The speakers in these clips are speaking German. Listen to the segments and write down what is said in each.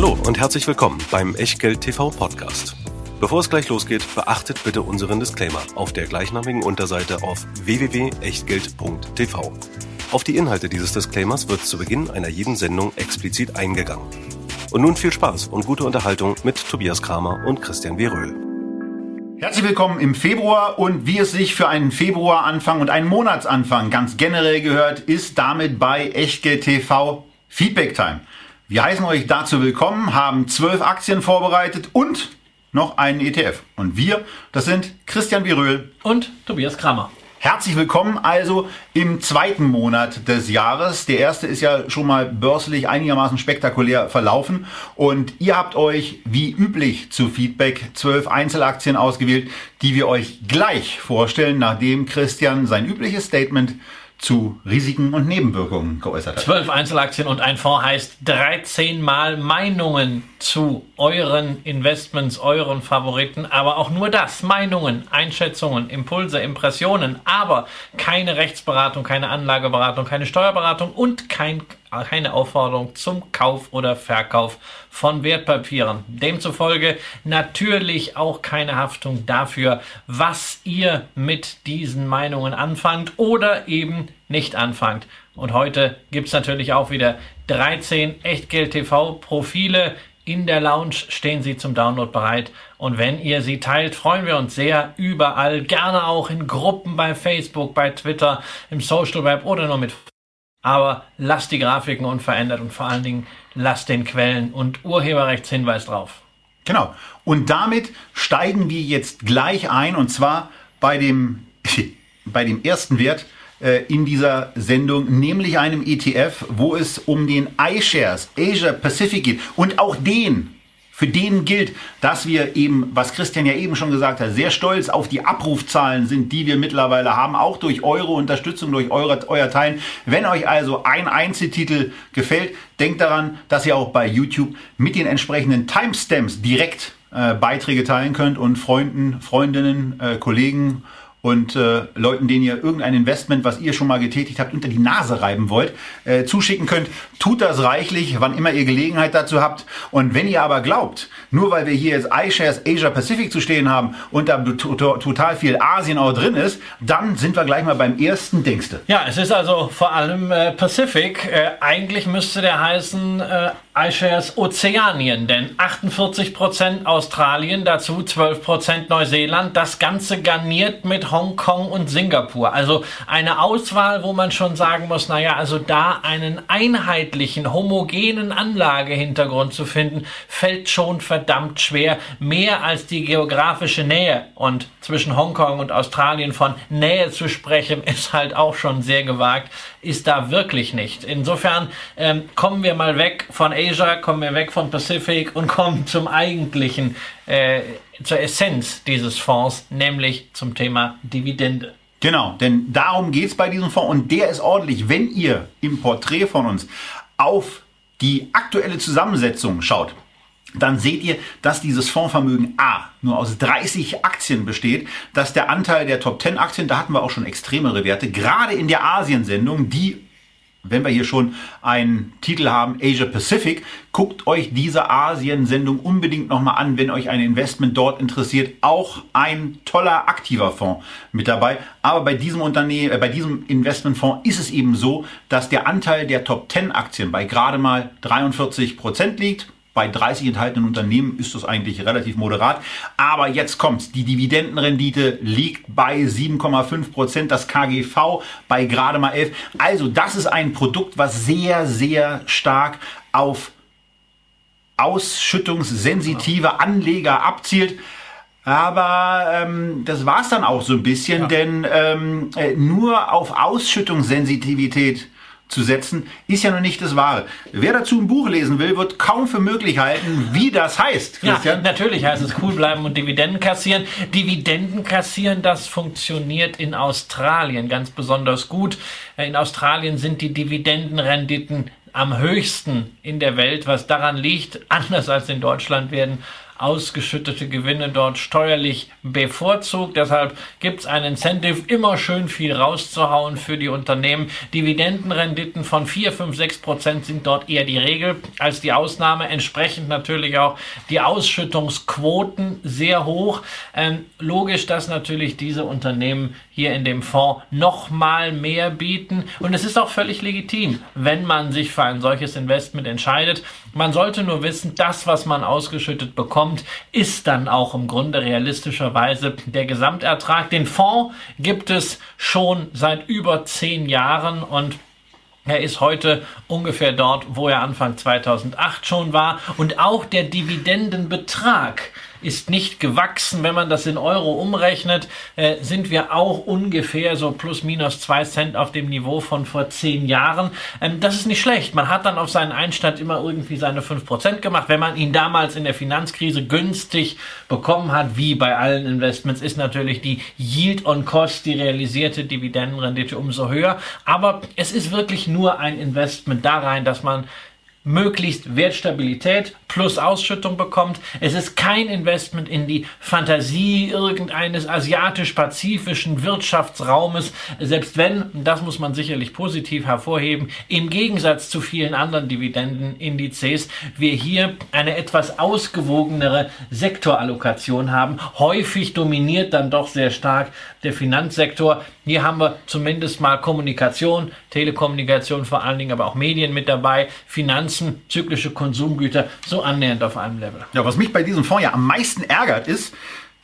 Hallo und herzlich willkommen beim Echtgeld TV Podcast. Bevor es gleich losgeht, beachtet bitte unseren Disclaimer auf der gleichnamigen Unterseite auf www.echtgeld.tv. Auf die Inhalte dieses Disclaimers wird zu Beginn einer jeden Sendung explizit eingegangen. Und nun viel Spaß und gute Unterhaltung mit Tobias Kramer und Christian W. Röhl. Herzlich willkommen im Februar und wie es sich für einen Februaranfang und einen Monatsanfang ganz generell gehört, ist damit bei Echtgeld TV Feedback Time. Wir heißen euch dazu willkommen, haben zwölf Aktien vorbereitet und noch einen ETF. Und wir, das sind Christian Biröhl und Tobias Kramer. Herzlich willkommen also im zweiten Monat des Jahres. Der erste ist ja schon mal börslich einigermaßen spektakulär verlaufen und ihr habt euch wie üblich zu Feedback zwölf Einzelaktien ausgewählt, die wir euch gleich vorstellen, nachdem Christian sein übliches Statement zu Risiken und Nebenwirkungen geäußert hat. Zwölf Einzelaktien und ein Fonds heißt 13 Mal Meinungen zu euren Investments, euren Favoriten, aber auch nur das. Meinungen, Einschätzungen, Impulse, Impressionen, aber keine Rechtsberatung, keine Anlageberatung, keine Steuerberatung und kein keine Aufforderung zum Kauf oder Verkauf von Wertpapieren. Demzufolge natürlich auch keine Haftung dafür, was ihr mit diesen Meinungen anfangt oder eben nicht anfangt. Und heute gibt es natürlich auch wieder 13 Echtgeld-TV-Profile. In der Lounge stehen sie zum Download bereit. Und wenn ihr sie teilt, freuen wir uns sehr überall. Gerne auch in Gruppen bei Facebook, bei Twitter, im Social Web oder nur mit aber lasst die Grafiken unverändert und vor allen Dingen lasst den Quellen- und Urheberrechtshinweis drauf. Genau. Und damit steigen wir jetzt gleich ein und zwar bei dem, bei dem ersten Wert äh, in dieser Sendung, nämlich einem ETF, wo es um den iShares Asia Pacific geht. Und auch den für den gilt, dass wir eben, was Christian ja eben schon gesagt hat, sehr stolz auf die Abrufzahlen sind, die wir mittlerweile haben, auch durch eure Unterstützung, durch eure, euer Teilen. Wenn euch also ein Einzeltitel gefällt, denkt daran, dass ihr auch bei YouTube mit den entsprechenden Timestamps direkt äh, Beiträge teilen könnt und Freunden, Freundinnen, äh, Kollegen und äh, Leuten, denen ihr irgendein Investment, was ihr schon mal getätigt habt, unter die Nase reiben wollt, äh, zuschicken könnt. Tut das reichlich, wann immer ihr Gelegenheit dazu habt. Und wenn ihr aber glaubt, nur weil wir hier jetzt iShares Asia Pacific zu stehen haben und da total viel Asien auch drin ist, dann sind wir gleich mal beim ersten Dingste. Ja, es ist also vor allem äh, Pacific. Äh, eigentlich müsste der heißen äh, iShares Ozeanien, denn 48% Australien, dazu 12% Neuseeland. Das Ganze garniert mit Hongkong und Singapur. Also eine Auswahl, wo man schon sagen muss, naja, also da einen einheitlichen, homogenen Anlagehintergrund zu finden, fällt schon verdammt schwer. Mehr als die geografische Nähe. Und zwischen Hongkong und Australien von Nähe zu sprechen, ist halt auch schon sehr gewagt. Ist da wirklich nicht. Insofern ähm, kommen wir mal weg von Asia kommen wir weg von Pacific und kommen zum eigentlichen, äh, zur Essenz dieses Fonds, nämlich zum Thema Dividende. Genau, denn darum geht es bei diesem Fonds und der ist ordentlich. Wenn ihr im Porträt von uns auf die aktuelle Zusammensetzung schaut, dann seht ihr, dass dieses Fondsvermögen A nur aus 30 Aktien besteht, dass der Anteil der Top 10 Aktien, da hatten wir auch schon extremere Werte, gerade in der Asiensendung, die wenn wir hier schon einen Titel haben, Asia Pacific, guckt euch diese Asien-Sendung unbedingt nochmal an, wenn euch ein Investment dort interessiert. Auch ein toller aktiver Fonds mit dabei. Aber bei diesem Unternehmen, äh, bei diesem Investmentfonds ist es eben so, dass der Anteil der Top 10 Aktien bei gerade mal 43 Prozent liegt bei 30 enthaltenen Unternehmen ist das eigentlich relativ moderat. Aber jetzt kommt's. Die Dividendenrendite liegt bei 7,5 Prozent, das KGV bei gerade mal 11. Also das ist ein Produkt, was sehr, sehr stark auf ausschüttungssensitive Anleger abzielt. Aber ähm, das war's dann auch so ein bisschen, ja. denn ähm, äh, nur auf Ausschüttungssensitivität zu setzen, ist ja noch nicht das Wahre. Wer dazu ein Buch lesen will, wird kaum für möglich halten, wie das heißt. Christian. Ja, natürlich heißt es cool bleiben und Dividenden kassieren. Dividenden kassieren, das funktioniert in Australien ganz besonders gut. In Australien sind die Dividendenrenditen am höchsten in der Welt, was daran liegt, anders als in Deutschland werden ausgeschüttete Gewinne dort steuerlich bevorzugt. Deshalb gibt es ein Incentive, immer schön viel rauszuhauen für die Unternehmen. Dividendenrenditen von 4, 5, 6 Prozent sind dort eher die Regel als die Ausnahme. Entsprechend natürlich auch die Ausschüttungsquoten sehr hoch. Ähm, logisch, dass natürlich diese Unternehmen hier in dem Fonds noch mal mehr bieten. Und es ist auch völlig legitim, wenn man sich für ein solches Investment entscheidet. Man sollte nur wissen, das, was man ausgeschüttet bekommt, ist dann auch im Grunde realistischerweise der Gesamtertrag. Den Fonds gibt es schon seit über zehn Jahren und er ist heute ungefähr dort, wo er Anfang 2008 schon war. Und auch der Dividendenbetrag ist nicht gewachsen. Wenn man das in Euro umrechnet, äh, sind wir auch ungefähr so plus minus zwei Cent auf dem Niveau von vor zehn Jahren. Ähm, das ist nicht schlecht. Man hat dann auf seinen Einstand immer irgendwie seine fünf Prozent gemacht. Wenn man ihn damals in der Finanzkrise günstig bekommen hat, wie bei allen Investments, ist natürlich die Yield on Cost, die realisierte Dividendenrendite umso höher. Aber es ist wirklich nur ein Investment da rein, dass man möglichst Wertstabilität plus Ausschüttung bekommt. Es ist kein Investment in die Fantasie irgendeines asiatisch-pazifischen Wirtschaftsraumes, selbst wenn, das muss man sicherlich positiv hervorheben, im Gegensatz zu vielen anderen Dividendenindizes wir hier eine etwas ausgewogenere Sektorallokation haben. Häufig dominiert dann doch sehr stark der Finanzsektor. Hier haben wir zumindest mal Kommunikation, Telekommunikation vor allen Dingen, aber auch Medien mit dabei, Finanzen, zyklische Konsumgüter, so annähernd auf einem Level. Ja, was mich bei diesem Fonds ja am meisten ärgert, ist,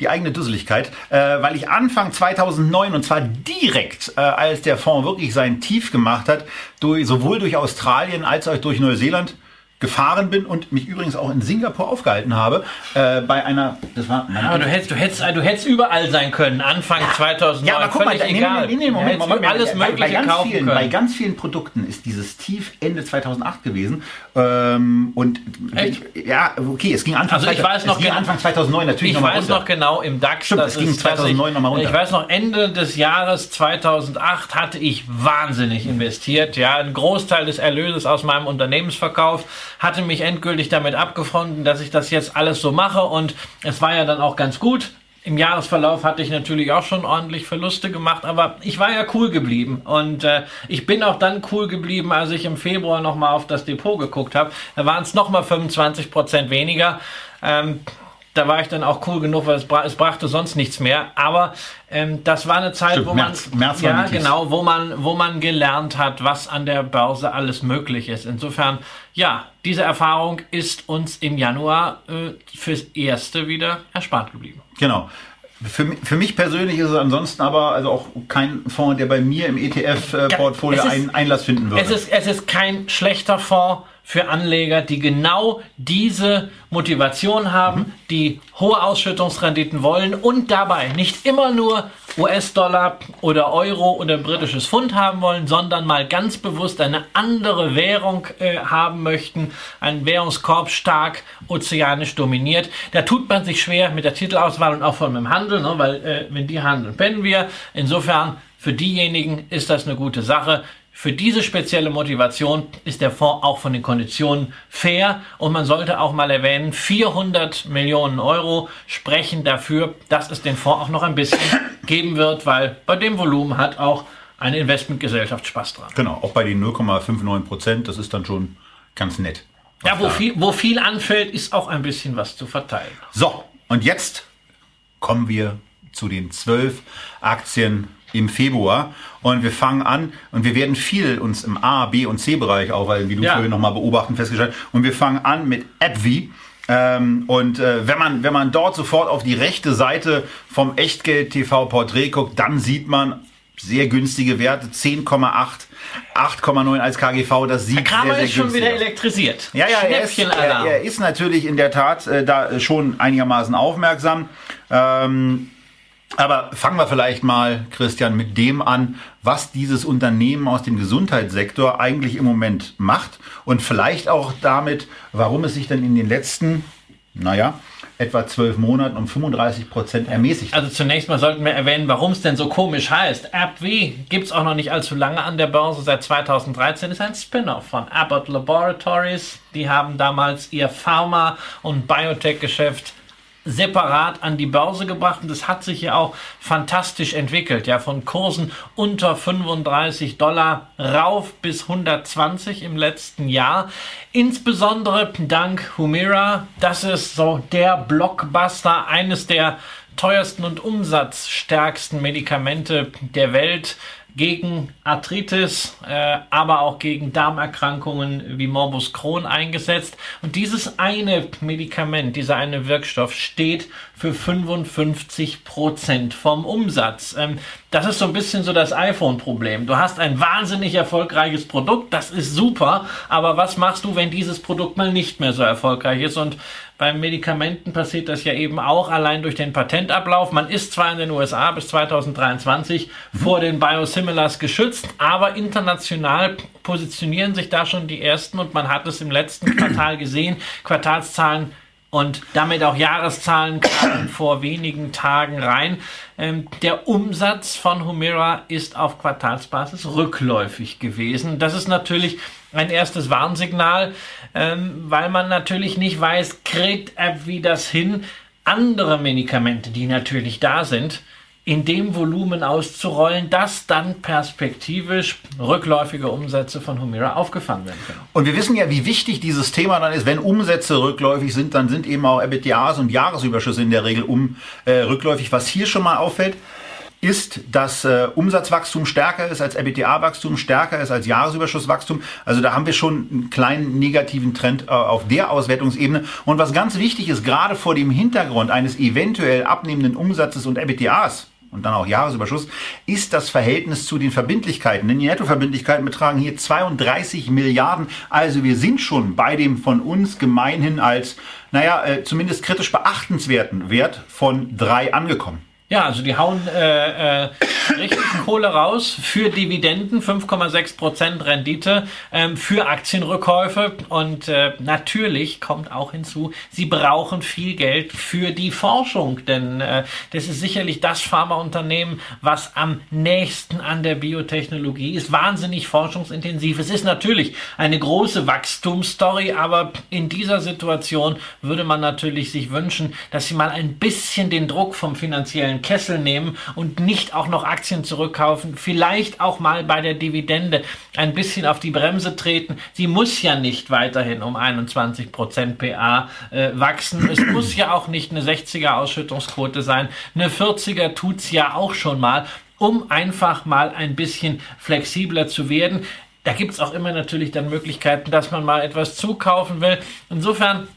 die eigene Dusseligkeit, äh, weil ich Anfang 2009 und zwar direkt, äh, als der Fonds wirklich sein Tief gemacht hat, durch, sowohl durch Australien als auch durch Neuseeland, gefahren bin und mich übrigens auch in Singapur aufgehalten habe, äh, bei einer, das war aber du hättest, du hättest, du hättest überall sein können, Anfang ja. 2009. Ja, aber guck mal, egal. Nee, nee, nee, Moment, Moment, Moment, alles bei, Mögliche bei, kaufen vielen, können. Bei ganz vielen Produkten ist dieses Tief Ende 2008 gewesen ähm, und Echt? ja, okay, es ging Anfang, also ich weiß noch, Anfang 2009 natürlich nochmal runter. Ich weiß noch genau im DAX, Stimmt, es ging 2009 nochmal runter. Ich weiß noch, Ende des Jahres 2008 hatte ich wahnsinnig investiert, ja, ein Großteil des Erlöses aus meinem Unternehmensverkauf hatte mich endgültig damit abgefunden, dass ich das jetzt alles so mache und es war ja dann auch ganz gut. Im Jahresverlauf hatte ich natürlich auch schon ordentlich Verluste gemacht, aber ich war ja cool geblieben und äh, ich bin auch dann cool geblieben, als ich im Februar nochmal auf das Depot geguckt habe. Da waren es nochmal 25 Prozent weniger. Ähm, da war ich dann auch cool genug, weil es, bra es brachte sonst nichts mehr. Aber ähm, das war eine Zeit, Stimmt, wo man, März, März ja genau, wo man, wo man gelernt hat, was an der Börse alles möglich ist. Insofern, ja, diese Erfahrung ist uns im Januar äh, fürs erste wieder erspart geblieben. Genau. Für, für mich persönlich ist es ansonsten aber also auch kein Fonds, der bei mir im ETF-Portfolio äh, ja, einen Einlass finden würde. Es ist, es ist kein schlechter Fonds für Anleger, die genau diese Motivation haben, mhm. die hohe Ausschüttungsrenditen wollen und dabei nicht immer nur US-Dollar oder Euro oder britisches Pfund haben wollen, sondern mal ganz bewusst eine andere Währung äh, haben möchten, ein Währungskorb stark ozeanisch dominiert. Da tut man sich schwer mit der Titelauswahl und auch von dem Handel, ne, weil äh, wenn die handeln, pennen wir. Insofern für diejenigen ist das eine gute Sache. Für diese spezielle Motivation ist der Fonds auch von den Konditionen fair und man sollte auch mal erwähnen, 400 Millionen Euro sprechen dafür, dass es den Fonds auch noch ein bisschen geben wird, weil bei dem Volumen hat auch eine Investmentgesellschaft Spaß dran. Genau, auch bei den 0,59 Prozent, das ist dann schon ganz nett. Ja, wo viel, wo viel anfällt, ist auch ein bisschen was zu verteilen. So, und jetzt kommen wir zu den zwölf Aktien im Februar. Und wir fangen an und wir werden viel uns im A, B und C-Bereich auch, weil wie du ja. vorhin nochmal beobachten festgestellt Und wir fangen an mit AppV. Ähm, und äh, wenn man wenn man dort sofort auf die rechte Seite vom Echtgeld TV Porträt guckt, dann sieht man sehr günstige Werte, 10,8, 8,9 als KGV, das sieht Herr Kramer sehr, sehr ist schon wieder elektrisiert. Ja, ja, er ist, er, er ist natürlich in der Tat äh, da schon einigermaßen aufmerksam. Ähm, aber fangen wir vielleicht mal, Christian, mit dem an, was dieses Unternehmen aus dem Gesundheitssektor eigentlich im Moment macht und vielleicht auch damit, warum es sich dann in den letzten, naja, etwa zwölf Monaten um 35 Prozent ermäßigt. Also zunächst mal sollten wir erwähnen, warum es denn so komisch heißt. AbbVie gibt es auch noch nicht allzu lange an der Börse. Seit 2013 ist ein Spin-off von Abbott Laboratories. Die haben damals ihr Pharma- und Biotech-Geschäft separat an die Börse gebracht und das hat sich ja auch fantastisch entwickelt, ja, von Kursen unter 35 Dollar rauf bis 120 im letzten Jahr. Insbesondere dank Humira, das ist so der Blockbuster, eines der teuersten und umsatzstärksten Medikamente der Welt gegen Arthritis, äh, aber auch gegen Darmerkrankungen wie Morbus Crohn eingesetzt. Und dieses eine Medikament, dieser eine Wirkstoff steht für 55 Prozent vom Umsatz. Ähm, das ist so ein bisschen so das iPhone-Problem. Du hast ein wahnsinnig erfolgreiches Produkt, das ist super, aber was machst du, wenn dieses Produkt mal nicht mehr so erfolgreich ist? Und beim Medikamenten passiert das ja eben auch allein durch den Patentablauf. Man ist zwar in den USA bis 2023 mhm. vor den Biosimilars geschützt, aber international positionieren sich da schon die ersten und man hat es im letzten Quartal gesehen. Quartalszahlen und damit auch Jahreszahlen kamen vor wenigen Tagen rein. Ähm, der Umsatz von Humira ist auf Quartalsbasis rückläufig gewesen. Das ist natürlich ein erstes Warnsignal, ähm, weil man natürlich nicht weiß, kriegt er wie das hin, andere Medikamente, die natürlich da sind, in dem Volumen auszurollen, dass dann perspektivisch rückläufige Umsätze von Humira aufgefangen werden können. Und wir wissen ja, wie wichtig dieses Thema dann ist. Wenn Umsätze rückläufig sind, dann sind eben auch EBITDAs und Jahresüberschüsse in der Regel um äh, rückläufig. Was hier schon mal auffällt, ist, dass äh, Umsatzwachstum stärker ist als EBITDA-Wachstum, stärker ist als Jahresüberschusswachstum. Also da haben wir schon einen kleinen negativen Trend äh, auf der Auswertungsebene. Und was ganz wichtig ist, gerade vor dem Hintergrund eines eventuell abnehmenden Umsatzes und EBITDAs, und dann auch Jahresüberschuss, ist das Verhältnis zu den Verbindlichkeiten. Denn die Nettoverbindlichkeiten betragen hier 32 Milliarden. Also wir sind schon bei dem von uns gemeinhin als, naja, äh, zumindest kritisch beachtenswerten Wert von drei angekommen. Ja, also die hauen äh, äh, richtig Kohle raus für Dividenden, 5,6% Rendite, ähm, für Aktienrückkäufe. Und äh, natürlich kommt auch hinzu, sie brauchen viel Geld für die Forschung, denn äh, das ist sicherlich das Pharmaunternehmen, was am nächsten an der Biotechnologie ist, wahnsinnig forschungsintensiv. Es ist natürlich eine große Wachstumsstory, aber in dieser Situation würde man natürlich sich wünschen, dass sie mal ein bisschen den Druck vom finanziellen einen Kessel nehmen und nicht auch noch Aktien zurückkaufen, vielleicht auch mal bei der Dividende ein bisschen auf die Bremse treten. Sie muss ja nicht weiterhin um 21% PA äh, wachsen. Es muss ja auch nicht eine 60er Ausschüttungsquote sein. Eine 40er tut es ja auch schon mal um einfach mal ein bisschen flexibler zu werden. Da gibt es auch immer natürlich dann Möglichkeiten, dass man mal etwas zukaufen will. Insofern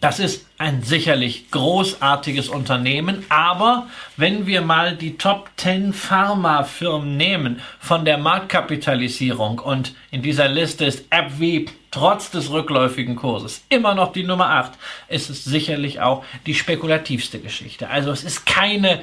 das ist ein sicherlich großartiges Unternehmen, aber wenn wir mal die Top 10 Pharmafirmen nehmen von der Marktkapitalisierung und in dieser Liste ist AbbVie trotz des rückläufigen Kurses immer noch die Nummer 8, ist es sicherlich auch die spekulativste Geschichte. Also es ist keine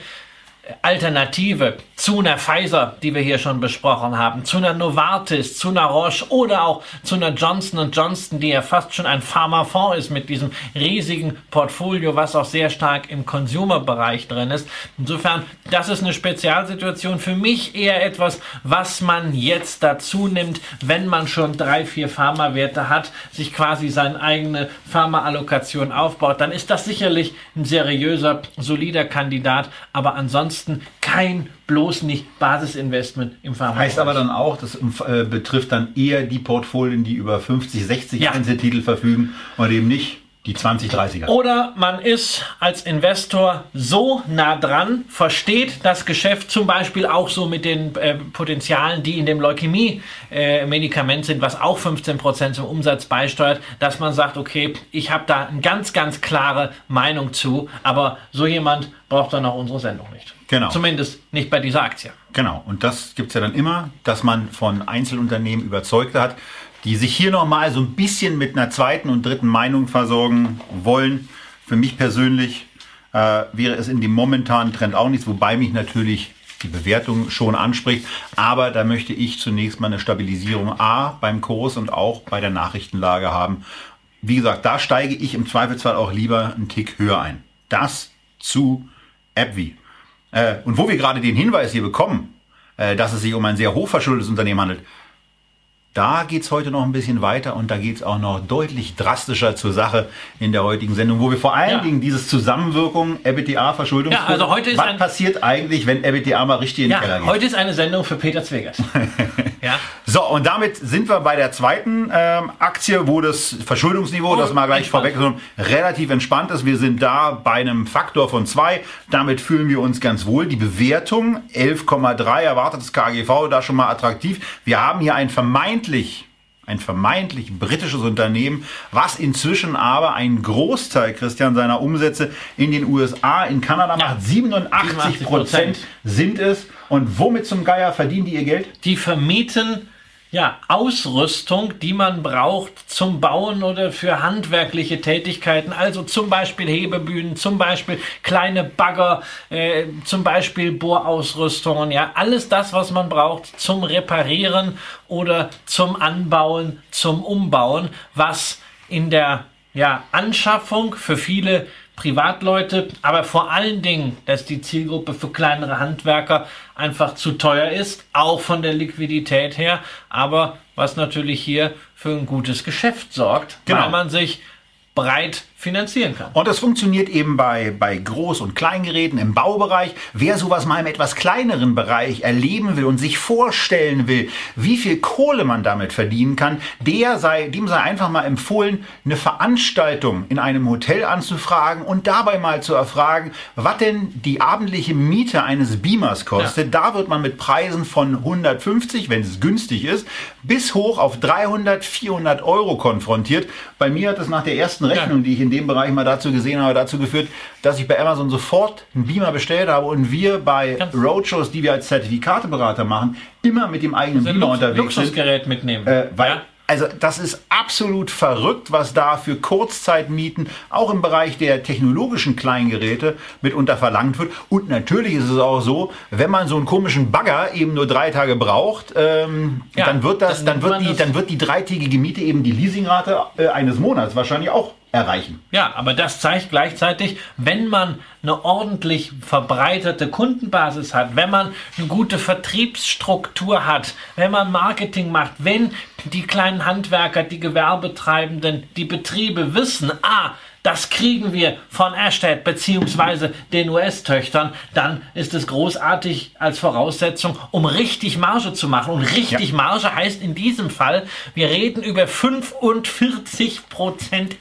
Alternative zu einer Pfizer, die wir hier schon besprochen haben, zu einer Novartis, zu einer Roche oder auch zu einer Johnson Johnson, die ja fast schon ein Pharmafonds ist mit diesem riesigen Portfolio, was auch sehr stark im Consumer-Bereich drin ist. Insofern, das ist eine Spezialsituation. Für mich eher etwas, was man jetzt dazu nimmt, wenn man schon drei, vier Pharmawerte hat, sich quasi seine eigene Pharma-Allokation aufbaut, dann ist das sicherlich ein seriöser, solider Kandidat. Aber ansonsten ansonsten kein bloß nicht Basisinvestment im Pharma. Heißt aber dann auch, das äh, betrifft dann eher die Portfolien, die über 50, 60 ja. Einzeltitel verfügen und eben nicht die 2030er. Oder man ist als Investor so nah dran, versteht das Geschäft zum Beispiel auch so mit den äh, Potenzialen, die in dem Leukämie-Medikament äh, sind, was auch 15% zum Umsatz beisteuert, dass man sagt, okay, ich habe da eine ganz, ganz klare Meinung zu, aber so jemand braucht dann auch unsere Sendung nicht. Genau. Zumindest nicht bei dieser Aktie. Genau. Und das gibt es ja dann immer, dass man von Einzelunternehmen Überzeugte hat, die sich hier nochmal so ein bisschen mit einer zweiten und dritten Meinung versorgen wollen. Für mich persönlich äh, wäre es in dem momentanen Trend auch nichts, wobei mich natürlich die Bewertung schon anspricht. Aber da möchte ich zunächst mal eine Stabilisierung A beim Kurs und auch bei der Nachrichtenlage haben. Wie gesagt, da steige ich im Zweifelsfall auch lieber einen Tick höher ein. Das zu AbbVie. Äh, und wo wir gerade den Hinweis hier bekommen, äh, dass es sich um ein sehr hochverschuldetes Unternehmen handelt, Da geht's heute noch ein bisschen weiter und da geht's auch noch deutlich drastischer zur Sache in der heutigen Sendung, wo wir vor allen Ja. Dingen dieses Zusammenwirkung EBITDA Verschuldung. Ja, also heute ist Was ein- passiert eigentlich, wenn EBITDA mal richtig in den Ja, Keller geht? heute ist eine Sendung für Peter Zwegert. ja. So, und damit sind wir bei der zweiten ähm, Aktie, wo das Verschuldungsniveau, Oh, das mal gleich entspannt. vorweg, relativ entspannt ist. Wir sind da bei einem Faktor von zwei. Damit fühlen wir uns ganz wohl. Die Bewertung 11,3 erwartetes KGV, da schon mal attraktiv. Wir haben hier ein vermeintlich ein vermeintlich britisches Unternehmen, was inzwischen aber einen Großteil, Christian, seiner Umsätze in den USA, in Kanada macht. 87 Prozent sind es. Und womit zum Geier verdienen die ihr Geld? Die vermieten ja, Ausrüstung, die man braucht zum Bauen oder für handwerkliche Tätigkeiten, also zum Beispiel Hebebühnen, zum Beispiel kleine Bagger, äh, zum Beispiel Bohrausrüstungen, ja, alles das, was man braucht zum Reparieren oder zum Anbauen, zum Umbauen, was in der ja, Anschaffung für viele Privatleute, aber vor allen Dingen, dass die Zielgruppe für kleinere Handwerker einfach zu teuer ist, auch von der Liquidität her, aber was natürlich hier für ein gutes Geschäft sorgt, Genau. weil man sich breit finanzieren kann. Und das funktioniert eben bei, bei Groß- und Kleingeräten im Baubereich. Wer sowas mal im etwas kleineren Bereich erleben will und sich vorstellen will, wie viel Kohle man damit verdienen kann, der sei, dem sei einfach mal empfohlen, eine Veranstaltung in einem Hotel anzufragen und dabei mal zu erfragen, was denn die abendliche Miete eines Beamers kostet. Da wird man mit Preisen von 150, wenn es günstig ist, bis hoch auf 300, 400 Euro konfrontiert. Bei mir hat es nach der ersten Rechnung, die ich in dem Bereich mal dazu gesehen habe, dazu geführt, dass ich bei Amazon sofort einen Beamer bestellt habe und wir bei Ganz- Roadshows, die wir als Zertifikateberater machen, immer mit dem eigenen Ein Beamer Lux unterwegs sind. Luxusgerät mitnehmen. Äh, weil, ja? Also das ist absolut verrückt, was da für Kurzzeitmieten auch im Bereich der technologischen Kleingeräte mitunter verlangt wird. Und natürlich ist es auch so, wenn man so einen komischen Bagger eben nur drei Tage braucht, ähm, Ja, dann wird das, dann dann, wird die, dann wird die dreitägige Miete eben die Leasingrate äh, eines Monats wahrscheinlich auch erreichen. Ja, aber das zeigt gleichzeitig, wenn man eine ordentlich verbreitete Kundenbasis hat, wenn man eine gute Vertriebsstruktur hat, wenn man Marketing macht, wenn die kleinen Handwerker, die Gewerbetreibenden, die Betriebe wissen, ah, das kriegen wir von Ashted beziehungsweise den US-Töchtern, dann ist es großartig als Voraussetzung, um richtig Marge zu machen. Und richtig Ja. Marge heißt in diesem Fall, wir reden über 45%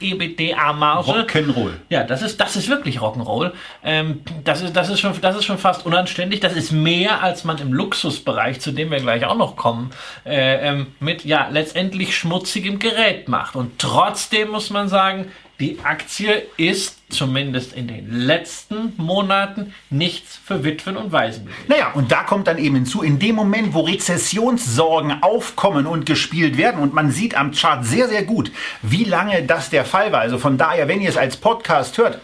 EBITDA-Marge. Rock'n'Roll. Ja, das ist, das ist wirklich Rock'n'Roll. Ähm, das, ist, das, ist schon, das ist schon fast unanständig. Das ist mehr, als man im Luxusbereich, zu dem wir gleich auch noch kommen, äh, ähm, mit ja letztendlich schmutzigem Gerät macht. Und trotzdem muss man sagen, die Aktie ist zumindest in den letzten Monaten nichts für Witwen und Waisen. Naja, und da kommt dann eben hinzu, in dem Moment, wo Rezessionssorgen aufkommen und gespielt werden, und man sieht am Chart sehr, sehr gut, wie lange das der Fall war. Also von daher, wenn ihr es als Podcast hört,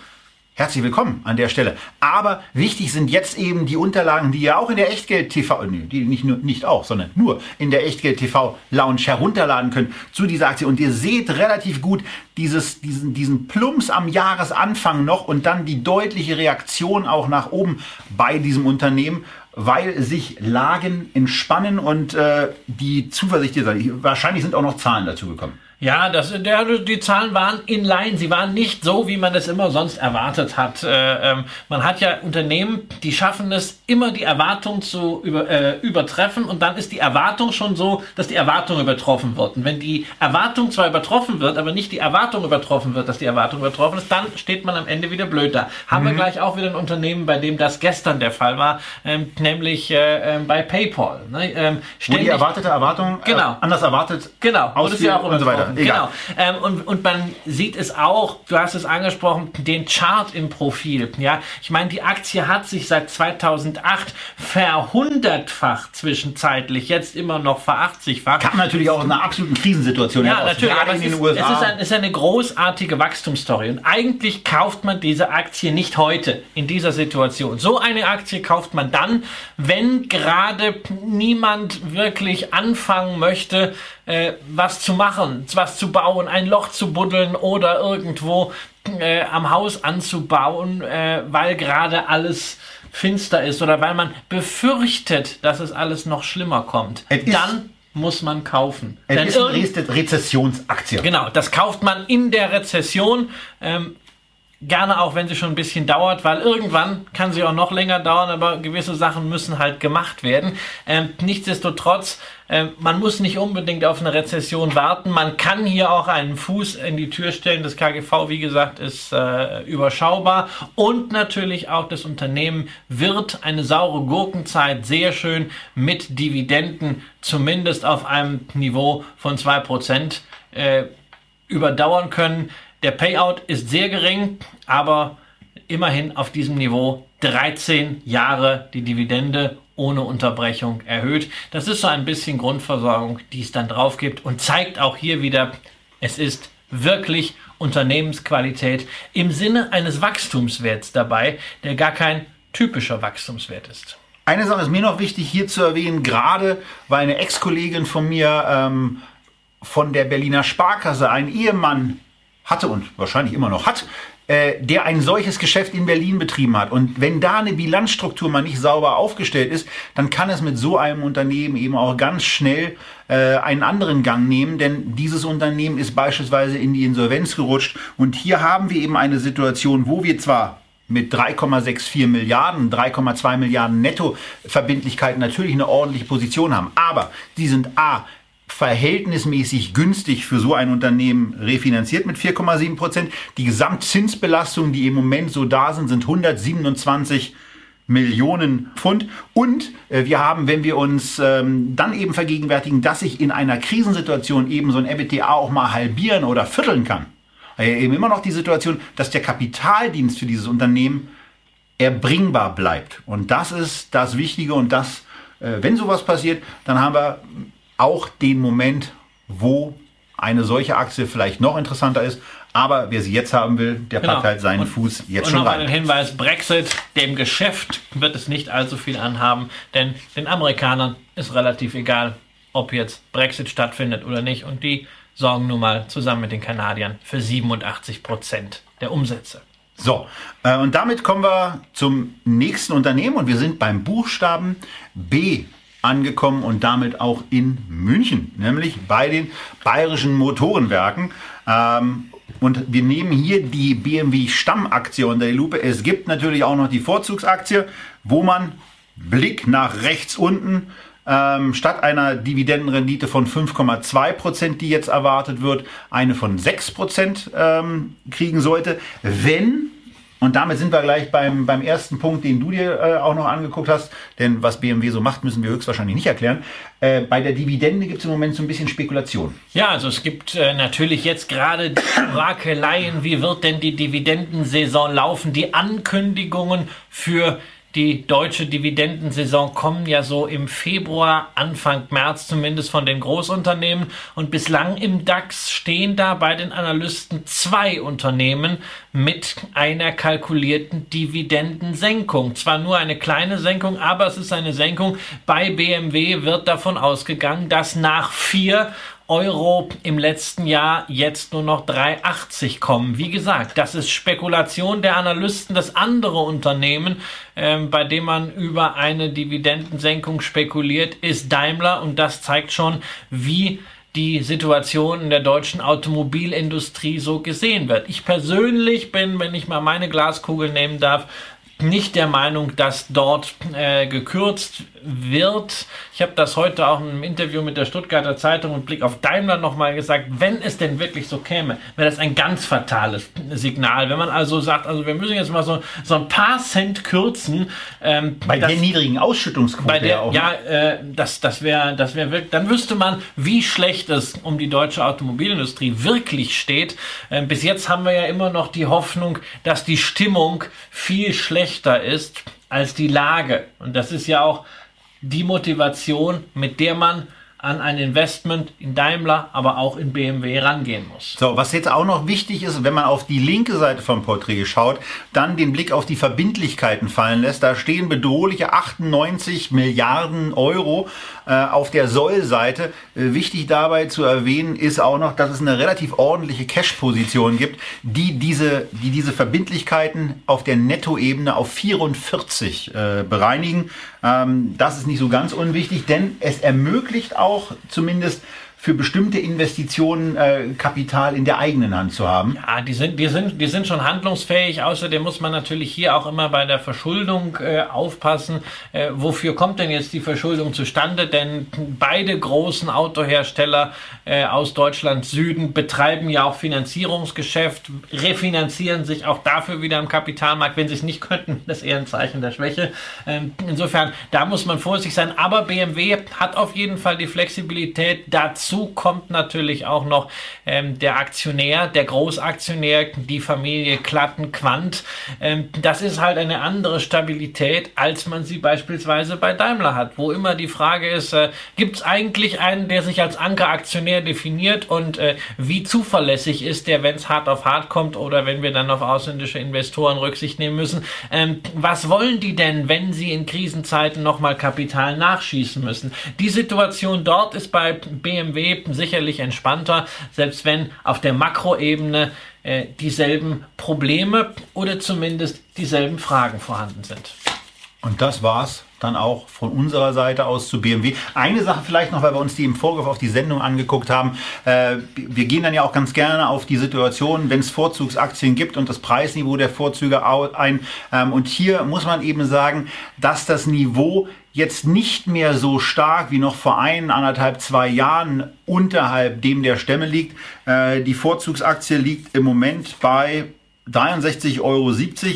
herzlich willkommen an der Stelle. Aber wichtig sind jetzt eben die Unterlagen, die ihr auch in der Echtgeld TV, nee, die nicht nur, nicht auch, sondern nur in der Echtgeld TV Lounge herunterladen könnt zu dieser Aktie. Und ihr seht relativ gut dieses, diesen, diesen Plumps am Jahresanfang noch und dann die deutliche Reaktion auch nach oben bei diesem Unternehmen weil sich Lagen entspannen und äh, die Zuversicht, wahrscheinlich sind auch noch Zahlen dazu gekommen. Ja, das, der, die Zahlen waren in line. Sie waren nicht so, wie man es immer sonst erwartet hat. Äh, ähm, man hat ja Unternehmen, die schaffen es, immer die Erwartung zu über, äh, übertreffen und dann ist die Erwartung schon so, dass die Erwartung übertroffen wird. Und wenn die Erwartung zwar übertroffen wird, aber nicht die Erwartung übertroffen wird, dass die Erwartung übertroffen ist, dann steht man am Ende wieder blöd da. Haben wir gleich auch wieder ein Unternehmen, bei dem das gestern der Fall war, ähm, nämlich äh, ähm, bei PayPal. Ne? Ähm, Wo die erwartete Erwartung Genau. äh, anders erwartet Genau, wurde sie auch und so weiter. Egal. Genau. Ähm, und, und man sieht es auch, du hast es angesprochen, den Chart im Profil. Ja, ich meine, die Aktie hat sich seit 2008 verhundertfacht zwischenzeitlich, jetzt immer noch verachtsigfacht. Kam natürlich auch aus einer absoluten Krisensituation Ja, heraus. natürlich. Aber in es den ist, USA. es ist, ein, ist eine großartige Wachstumsstory. Und eigentlich kauft man diese Aktie nicht heute in dieser Situation. So eine Aktie kauft man dann, wenn gerade niemand wirklich anfangen möchte, äh, was zu machen, was zu bauen, ein Loch zu buddeln oder irgendwo äh, am Haus anzubauen, äh, weil gerade alles finster ist oder weil man befürchtet, dass es alles noch schlimmer kommt. Es Dann muss man kaufen. Es Denn ist eine Rezessionsaktie. Genau, das kauft man in der Rezession. Ähm, gerne auch, wenn sie schon ein bisschen dauert, weil irgendwann kann sie auch noch länger dauern, aber gewisse Sachen müssen halt gemacht werden. Ähm, nichtsdestotrotz, ähm, man muss nicht unbedingt auf eine Rezession warten. Man kann hier auch einen Fuß in die Tür stellen. Das KGV, wie gesagt, ist äh, überschaubar. Und natürlich auch das Unternehmen wird eine saure Gurkenzeit sehr schön mit Dividenden, zumindest auf einem Niveau von 2%, äh, überdauern können. Der Payout ist sehr gering, aber immerhin auf diesem Niveau 13 Jahre die Dividende ohne Unterbrechung erhöht. Das ist so ein bisschen Grundversorgung, die es dann drauf gibt und zeigt auch hier wieder, es ist wirklich Unternehmensqualität im Sinne eines Wachstumswerts dabei, der gar kein typischer Wachstumswert ist. Eine Sache ist mir noch wichtig hier zu erwähnen, gerade weil eine Ex-Kollegin von mir ähm, von der Berliner Sparkasse einen Ehemann hatte und wahrscheinlich immer noch hat, äh, der ein solches Geschäft in Berlin betrieben hat. Und wenn da eine Bilanzstruktur mal nicht sauber aufgestellt ist, dann kann es mit so einem Unternehmen eben auch ganz schnell äh, einen anderen Gang nehmen, denn dieses Unternehmen ist beispielsweise in die Insolvenz gerutscht. Und hier haben wir eben eine Situation, wo wir zwar mit 3,64 Milliarden, 3,2 Milliarden Nettoverbindlichkeiten natürlich eine ordentliche Position haben. Aber die sind A, verhältnismäßig günstig für so ein Unternehmen refinanziert mit 4,7 Prozent. Die Gesamtzinsbelastungen, die im Moment so da sind, sind 127 Millionen Pfund. Und äh, wir haben, wenn wir uns ähm, dann eben vergegenwärtigen, dass sich in einer Krisensituation eben so ein EBITDA auch mal halbieren oder vierteln kann, äh, eben immer noch die Situation, dass der Kapitaldienst für dieses Unternehmen erbringbar bleibt. Und das ist das Wichtige und das, äh, wenn sowas passiert, dann haben wir auch den Moment, wo eine solche Aktie vielleicht noch interessanter ist. Aber wer sie jetzt haben will, der packt halt seinen Und- Fuß jetzt und schon noch einen rein. Hinweis, Brexit, dem Geschäft wird es nicht allzu viel anhaben, denn den Amerikanern ist relativ egal, ob jetzt Brexit stattfindet oder nicht. Und die sorgen nun mal zusammen mit den Kanadiern für 87 Prozent der Umsätze. So, äh, und damit kommen wir zum nächsten Unternehmen und wir sind beim Buchstaben B angekommen und damit auch in München, nämlich bei den Bayerischen Motorenwerken. Ähm, und wir nehmen hier die BMW Stammaktie unter die Lupe. Es gibt natürlich auch noch die Vorzugsaktie, wo man Blick nach rechts unten ähm, statt einer Dividendenrendite von 5,2 Prozent, die jetzt erwartet wird, eine von 6 Prozent ähm, kriegen sollte, wenn und damit sind wir gleich beim, beim ersten Punkt, den du dir äh, auch noch angeguckt hast. Denn was BMW so macht, müssen wir höchstwahrscheinlich nicht erklären. Äh, bei der Dividende gibt es im Moment so ein bisschen Spekulation. Ja, also es gibt äh, natürlich jetzt gerade die Rakeleien, wie wird denn die Dividendensaison laufen? Die Ankündigungen für die deutsche Dividendensaison kommen ja so im Februar, Anfang März zumindest von den Großunternehmen. Und bislang im DAX stehen da bei den Analysten zwei Unternehmen mit einer kalkulierten Dividendensenkung. Zwar nur eine kleine Senkung, aber es ist eine Senkung. Bei BMW wird davon ausgegangen, dass nach vier Euro im letzten Jahr jetzt nur noch 3,80 kommen. Wie gesagt, das ist Spekulation der Analysten. Das andere Unternehmen, ähm, bei dem man über eine Dividendensenkung spekuliert, ist Daimler und das zeigt schon, wie die Situation in der deutschen Automobilindustrie so gesehen wird. Ich persönlich bin, wenn ich mal meine Glaskugel nehmen darf, nicht der Meinung, dass dort äh, gekürzt wird. Ich habe das heute auch in einem Interview mit der Stuttgarter Zeitung und Blick auf Daimler nochmal gesagt, wenn es denn wirklich so käme, wäre das ein ganz fatales Signal. Wenn man also sagt, also wir müssen jetzt mal so, so ein paar Cent kürzen. Ähm, Bei das- der niedrigen Ausschüttungsquote bei der, auch. ne? ja, äh, das, das wäre, das wäre wirklich, dann wüsste man, wie schlecht es um die deutsche Automobilindustrie wirklich steht. Ähm, bis jetzt haben wir ja immer noch die Hoffnung, dass die Stimmung viel schlechter ist als die Lage. Und das ist ja auch die Motivation, mit der man an ein Investment in Daimler, aber auch in BMW rangehen muss. So, was jetzt auch noch wichtig ist, wenn man auf die linke Seite vom Porträt schaut, dann den Blick auf die Verbindlichkeiten fallen lässt. Da stehen bedrohliche 98 Milliarden Euro äh, auf der Soll-Seite. Äh, wichtig dabei zu erwähnen ist auch noch, dass es eine relativ ordentliche Cash-Position gibt, die diese, die diese Verbindlichkeiten auf der Nettoebene auf 44 äh, bereinigen. Ähm, das ist nicht so ganz unwichtig, denn es ermöglicht auch auch zumindest für bestimmte Investitionen äh, Kapital in der eigenen Hand zu haben. Ja, die sind, die sind, die sind schon handlungsfähig. Außerdem muss man natürlich hier auch immer bei der Verschuldung äh, aufpassen. Äh, wofür kommt denn jetzt die Verschuldung zustande? Denn beide großen Autohersteller äh, aus Deutschland Süden betreiben ja auch Finanzierungsgeschäft, refinanzieren sich auch dafür wieder im Kapitalmarkt. Wenn sie es nicht könnten, das ist eher ein Zeichen der Schwäche. Ähm, insofern, da muss man vorsichtig sein. Aber BMW hat auf jeden Fall die Flexibilität dazu Dazu kommt natürlich auch noch ähm, der Aktionär, der Großaktionär, die Familie Klatten-Quant. Ähm, das ist halt eine andere Stabilität, als man sie beispielsweise bei Daimler hat, wo immer die Frage ist, äh, gibt es eigentlich einen, der sich als Ankeraktionär definiert und äh, wie zuverlässig ist der, wenn es hart auf hart kommt oder wenn wir dann auf ausländische Investoren Rücksicht nehmen müssen. Ähm, was wollen die denn, wenn sie in Krisenzeiten nochmal Kapital nachschießen müssen? Die Situation dort ist bei BMW sicherlich entspannter, selbst wenn auf der Makroebene äh, dieselben Probleme oder zumindest dieselben Fragen vorhanden sind. Und das war's dann auch von unserer Seite aus zu BMW. Eine Sache vielleicht noch, weil wir uns die im Vorgriff auf die Sendung angeguckt haben. Äh, wir gehen dann ja auch ganz gerne auf die Situation, wenn es Vorzugsaktien gibt und das Preisniveau der Vorzüge ein. Ähm, und hier muss man eben sagen, dass das Niveau jetzt nicht mehr so stark wie noch vor ein, anderthalb, zwei Jahren unterhalb dem der Stämme liegt. Äh, die Vorzugsaktie liegt im Moment bei 63,70 Euro.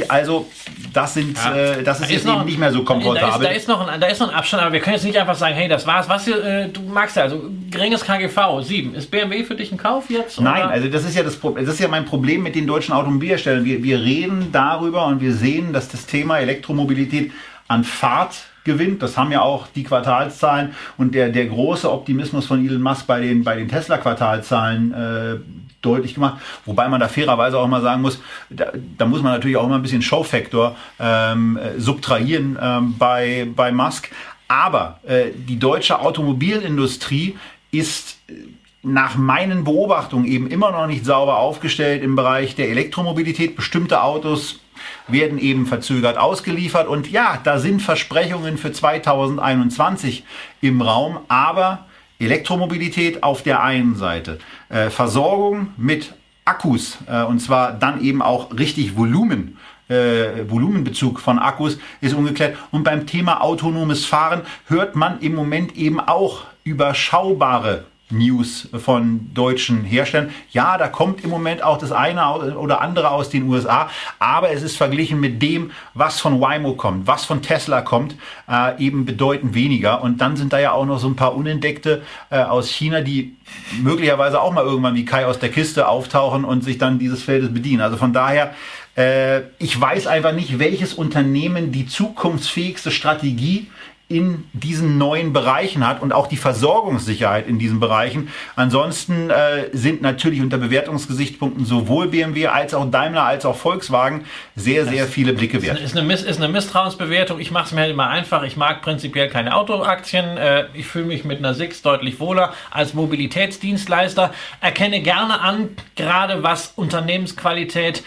Also das sind, ja. äh, das ist, da jetzt noch, eben nicht mehr so komfortabel. Da ist, da, ist noch ein, da ist noch ein Abstand, aber wir können jetzt nicht einfach sagen, hey, das war's. Was äh, du magst ja, also geringes KGV, 7. Ist BMW für dich ein Kauf jetzt? Oder? Nein, also das ist ja das, das ist ja mein Problem mit den deutschen Automobilherstellern. Wir, wir reden darüber und wir sehen, dass das Thema Elektromobilität an Fahrt gewinnt. Das haben ja auch die Quartalszahlen und der, der große Optimismus von Elon Musk bei den, bei den Tesla-Quartalzahlen äh, deutlich gemacht. Wobei man da fairerweise auch mal sagen muss, da, da muss man natürlich auch immer ein bisschen Showfaktor ähm, subtrahieren ähm, bei, bei Musk. Aber äh, die deutsche Automobilindustrie ist äh, nach meinen Beobachtungen eben immer noch nicht sauber aufgestellt im Bereich der Elektromobilität. Bestimmte Autos werden eben verzögert ausgeliefert. Und ja, da sind Versprechungen für 2021 im Raum, aber Elektromobilität auf der einen Seite, äh, Versorgung mit Akkus äh, und zwar dann eben auch richtig Volumen. Äh, Volumenbezug von Akkus ist ungeklärt. Und beim Thema autonomes Fahren hört man im Moment eben auch überschaubare News von deutschen Herstellern. Ja, da kommt im Moment auch das eine oder andere aus den USA, aber es ist verglichen mit dem, was von Waymo kommt, was von Tesla kommt, äh, eben bedeutend weniger. Und dann sind da ja auch noch so ein paar Unentdeckte äh, aus China, die möglicherweise auch mal irgendwann wie Kai aus der Kiste auftauchen und sich dann dieses Feldes bedienen. Also von daher, äh, ich weiß einfach nicht, welches Unternehmen die zukunftsfähigste Strategie in diesen neuen Bereichen hat und auch die Versorgungssicherheit in diesen Bereichen. Ansonsten äh, sind natürlich unter Bewertungsgesichtspunkten sowohl BMW als auch Daimler als auch Volkswagen sehr, das sehr viele Blicke wert. Ist eine, ist eine Misstrauensbewertung. Ich mache es mir halt immer einfach. Ich mag prinzipiell keine Autoaktien. Äh, ich fühle mich mit einer SIX deutlich wohler als Mobilitätsdienstleister. Erkenne gerne an, gerade was Unternehmensqualität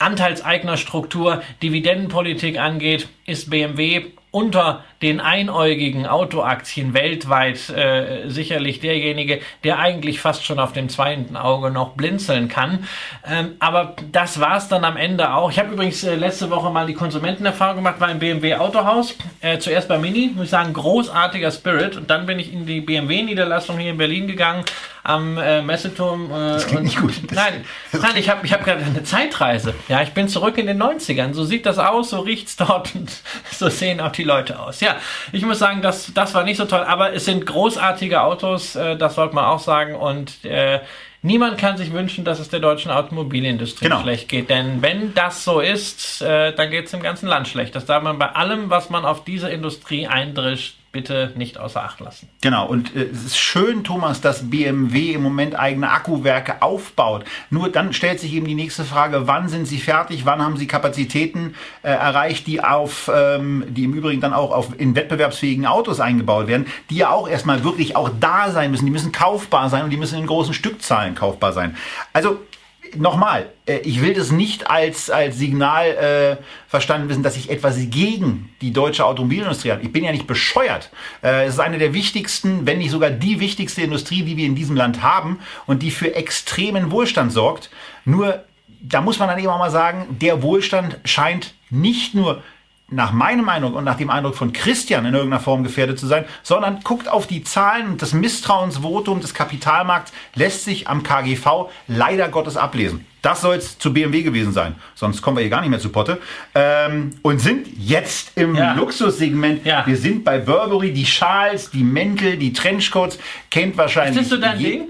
Anteilseignerstruktur, Dividendenpolitik angeht, ist BMW unter den einäugigen Autoaktien weltweit äh, sicherlich derjenige, der eigentlich fast schon auf dem zweiten Auge noch blinzeln kann. Ähm, aber das war's dann am Ende auch. Ich habe übrigens äh, letzte Woche mal die Konsumentenerfahrung gemacht, war im BMW Autohaus. Äh, zuerst bei Mini, muss ich sagen, großartiger Spirit. Und dann bin ich in die BMW-Niederlassung hier in Berlin gegangen, am äh, Messeturm. Äh, das klingt nicht gut. Nein, nein ich habe ich hab gerade eine Zeitreise. Ja, ich bin zurück in den 90ern. So sieht das aus, so riecht's dort und so sehen auch die Leute aus. Ja, ich muss sagen, das, das war nicht so toll, aber es sind großartige Autos, äh, das sollte man auch sagen. Und äh, niemand kann sich wünschen, dass es der deutschen Automobilindustrie genau. schlecht geht. Denn wenn das so ist, äh, dann geht es dem ganzen Land schlecht. Das darf man bei allem, was man auf diese Industrie eindrischt, bitte nicht außer Acht lassen. Genau, und äh, es ist schön, Thomas, dass BMW im Moment eigene Akkuwerke aufbaut. Nur dann stellt sich eben die nächste Frage, wann sind sie fertig, wann haben sie Kapazitäten äh, erreicht, die auf, ähm, die im Übrigen dann auch auf, in wettbewerbsfähigen Autos eingebaut werden, die ja auch erstmal wirklich auch da sein müssen, die müssen kaufbar sein und die müssen in großen Stückzahlen kaufbar sein. Also nochmal, äh, ich will das nicht als, als Signal äh, verstanden wissen, dass ich etwas gegen die deutsche Automobilindustrie habe. Ich bin ja nicht bescheuert. Äh, es ist eine der wichtigsten, wenn nicht sogar die wichtigste Industrie, die wir in diesem Land haben und die für extremen Wohlstand sorgt. Nur, da muss man dann eben auch mal sagen, der Wohlstand scheint nicht nur nach meinem Eindruck und nach dem Eindruck von Christian in irgendeiner Form gefährdet zu sein, sondern guckt auf die Zahlen und das Misstrauensvotum des Kapitalmarkts lässt sich am KGV leider Gottes ablesen. Das soll es zu BMW gewesen sein. Sonst kommen wir hier gar nicht mehr zu Potte. Ähm, und sind jetzt im ja. Luxussegment. Ja. Wir sind bei Burberry. Die Schals, die Mäntel, die Trenchcoats. Kennt wahrscheinlich. Ist das so dein Ding?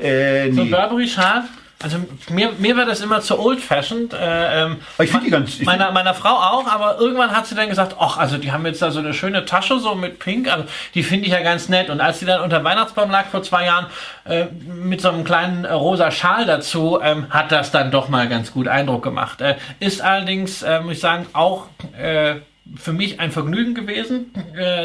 Äh, nee. So Burberry-Schal? Also mir, mir war das immer zu old-fashioned. Äh, ähm, ich finde die ganz. Meiner, meiner Frau auch, aber irgendwann hat sie dann gesagt, ach, also die haben jetzt da so eine schöne Tasche so mit Pink, also die finde ich ja ganz nett. Und als sie dann unter Weihnachtsbaum lag vor zwei Jahren äh, mit so einem kleinen äh, rosa Schal dazu, ähm, hat das dann doch mal ganz gut Eindruck gemacht. Äh, ist allerdings, äh, muss ich sagen, auch äh, für mich ein Vergnügen gewesen,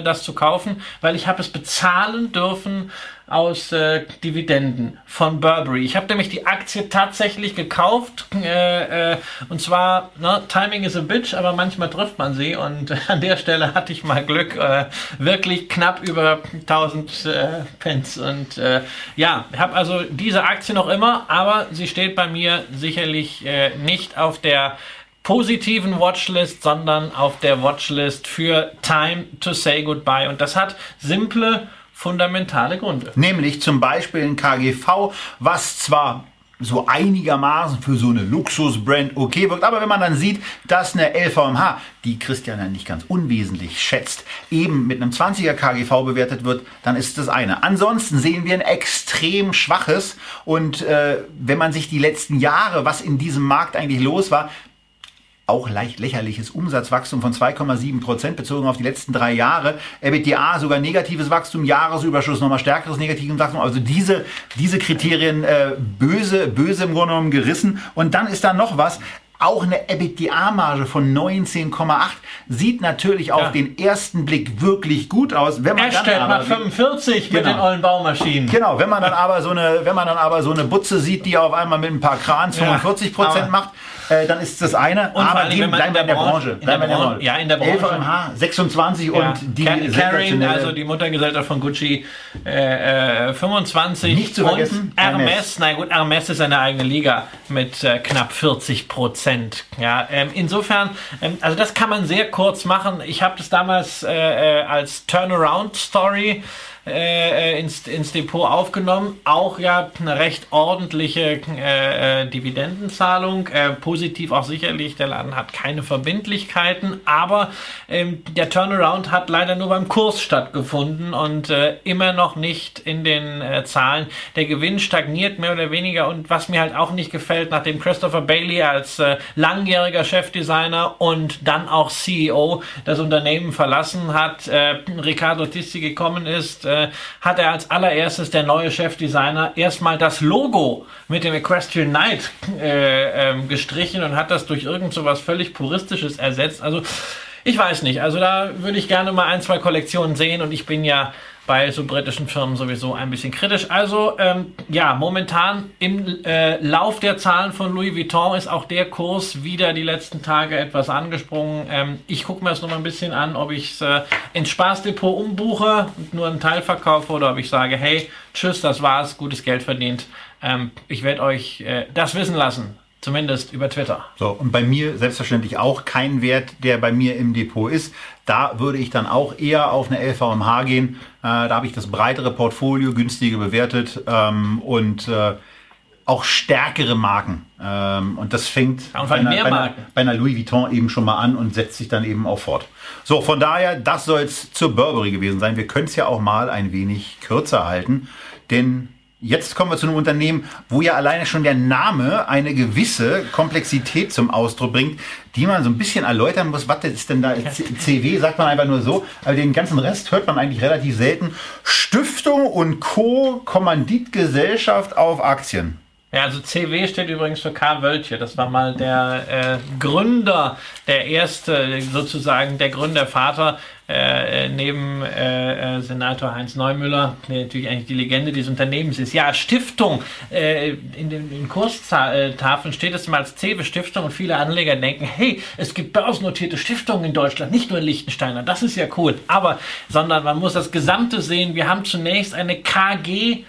das zu kaufen, weil ich habe es bezahlen dürfen aus äh, Dividenden von Burberry. Ich habe nämlich die Aktie tatsächlich gekauft äh, äh, und zwar, ne, Timing is a bitch, aber manchmal trifft man sie und an der Stelle hatte ich mal Glück, äh, wirklich knapp über 1000 äh, Pence und äh, ja, habe also diese Aktie noch immer, aber sie steht bei mir sicherlich äh, nicht auf der positiven Watchlist, sondern auf der Watchlist für Time to Say Goodbye. Und das hat simple, fundamentale Gründe. Nämlich zum Beispiel ein KGV, was zwar so einigermaßen für so eine Luxusbrand okay wirkt. Aber wenn man dann sieht, dass eine LVMH, die Christian ja nicht ganz unwesentlich schätzt, eben mit einem 20er KGV bewertet wird, dann ist das eine. Ansonsten sehen wir ein extrem schwaches und äh, wenn man sich die letzten Jahre, was in diesem Markt eigentlich los war, auch leicht lächerliches Umsatzwachstum von 2,7 Prozent bezogen auf die letzten drei Jahre. EBITDA sogar negatives Wachstum, Jahresüberschuss nochmal stärkeres negatives Wachstum. Also diese, diese Kriterien äh, böse, böse im Grunde genommen gerissen. Und dann ist da noch was. Auch eine EBITDA-Marge von 19,8 sieht natürlich auf ja. den ersten Blick wirklich gut aus. Wenn man Ashton dann aber, 45 genau, mit den ollen Baumaschinen. Genau, wenn man dann aber so eine, wenn man dann aber so eine Butze sieht, die auf einmal mit ein paar Krans 45 Prozent ja, macht, äh, dann ist das eine. Und aber allem, bleiben wir in der Branche. In der Branche. Ja, in der Branche. LVMH 26 ja. und die Caring, also die Muttergesellschaft von Gucci, äh, 25. Äh, Nicht zu vergessen. Hermes. Hermes. Na gut, Hermes ist eine eigene Liga mit äh, knapp 40 Prozent. Ja, ähm, insofern, ähm, also das kann man sehr kurz machen. Ich habe das damals äh, äh als Turnaround-Story äh, ins, ins Depot aufgenommen. Auch ja eine recht ordentliche äh, äh, Dividendenzahlung. Äh, positiv auch sicherlich, der Laden hat keine Verbindlichkeiten, aber ähm, der Turnaround hat leider nur beim Kurs stattgefunden und äh, immer noch nicht in den äh, Zahlen. Der Gewinn stagniert mehr oder weniger und was mir halt auch nicht gefällt, nachdem Christopher Bailey als äh, langjähriger Chefdesigner und dann auch CEO das Unternehmen verlassen hat, äh, Riccardo Tisci gekommen ist, äh, hat er als allererstes der neue Chefdesigner erstmal das Logo mit dem Equestrian Knight äh, ähm, gestrichen und hat das durch irgend so was völlig puristisches ersetzt. Also ich weiß nicht. Also da würde ich gerne mal ein, zwei Kollektionen sehen und ich bin ja bei so britischen Firmen sowieso ein bisschen kritisch. Also ähm, ja, momentan im äh, Lauf der Zahlen von Louis Vuitton ist auch der Kurs wieder die letzten Tage etwas angesprungen. Ähm, ich gucke mir das noch mal ein bisschen an, ob ich es äh, ins Spaßdepot umbuche und nur einen Teil verkaufe oder ob ich sage, hey, tschüss, das war's, gutes Geld verdient. Ähm, ich werde euch äh, das wissen lassen. Zumindest über Twitter. So, und bei mir selbstverständlich auch kein Wert, der bei mir im Depot ist. Da würde ich dann auch eher auf eine LVMH gehen. Äh, da habe ich das breitere Portfolio, günstiger bewertet ähm, und äh, auch stärkere Marken. Ähm, und das fängt ja, bei, einer, bei, einer, bei, einer, Louis Vuitton eben schon mal an und setzt sich dann eben auch fort. So, von daher, das soll es zur Burberry gewesen sein. Wir können es ja auch mal ein wenig kürzer halten, denn Jetzt kommen wir zu einem Unternehmen, wo ja alleine schon der Name eine gewisse Komplexität zum Ausdruck bringt, die man so ein bisschen erläutern muss. Was ist denn da? CW sagt man einfach nur so, aber den ganzen Rest hört man eigentlich relativ selten. Stiftung und Co. Kommanditgesellschaft auf Aktien. Ja, also CW steht übrigens für Karl Wöltje. Das war mal der äh, Gründer, der erste, sozusagen der Gründervater äh, neben äh, äh, Senator Heinz Neumüller, der natürlich eigentlich die Legende dieses Unternehmens ist. Ja, Stiftung. Äh, in den in Kurstafeln steht es immer als CW Stiftung und viele Anleger denken, hey, es gibt börsennotierte Stiftungen in Deutschland, nicht nur in Liechtensteiner. Das ist ja cool. Aber, sondern man muss das Gesamte sehen. Wir haben zunächst eine KG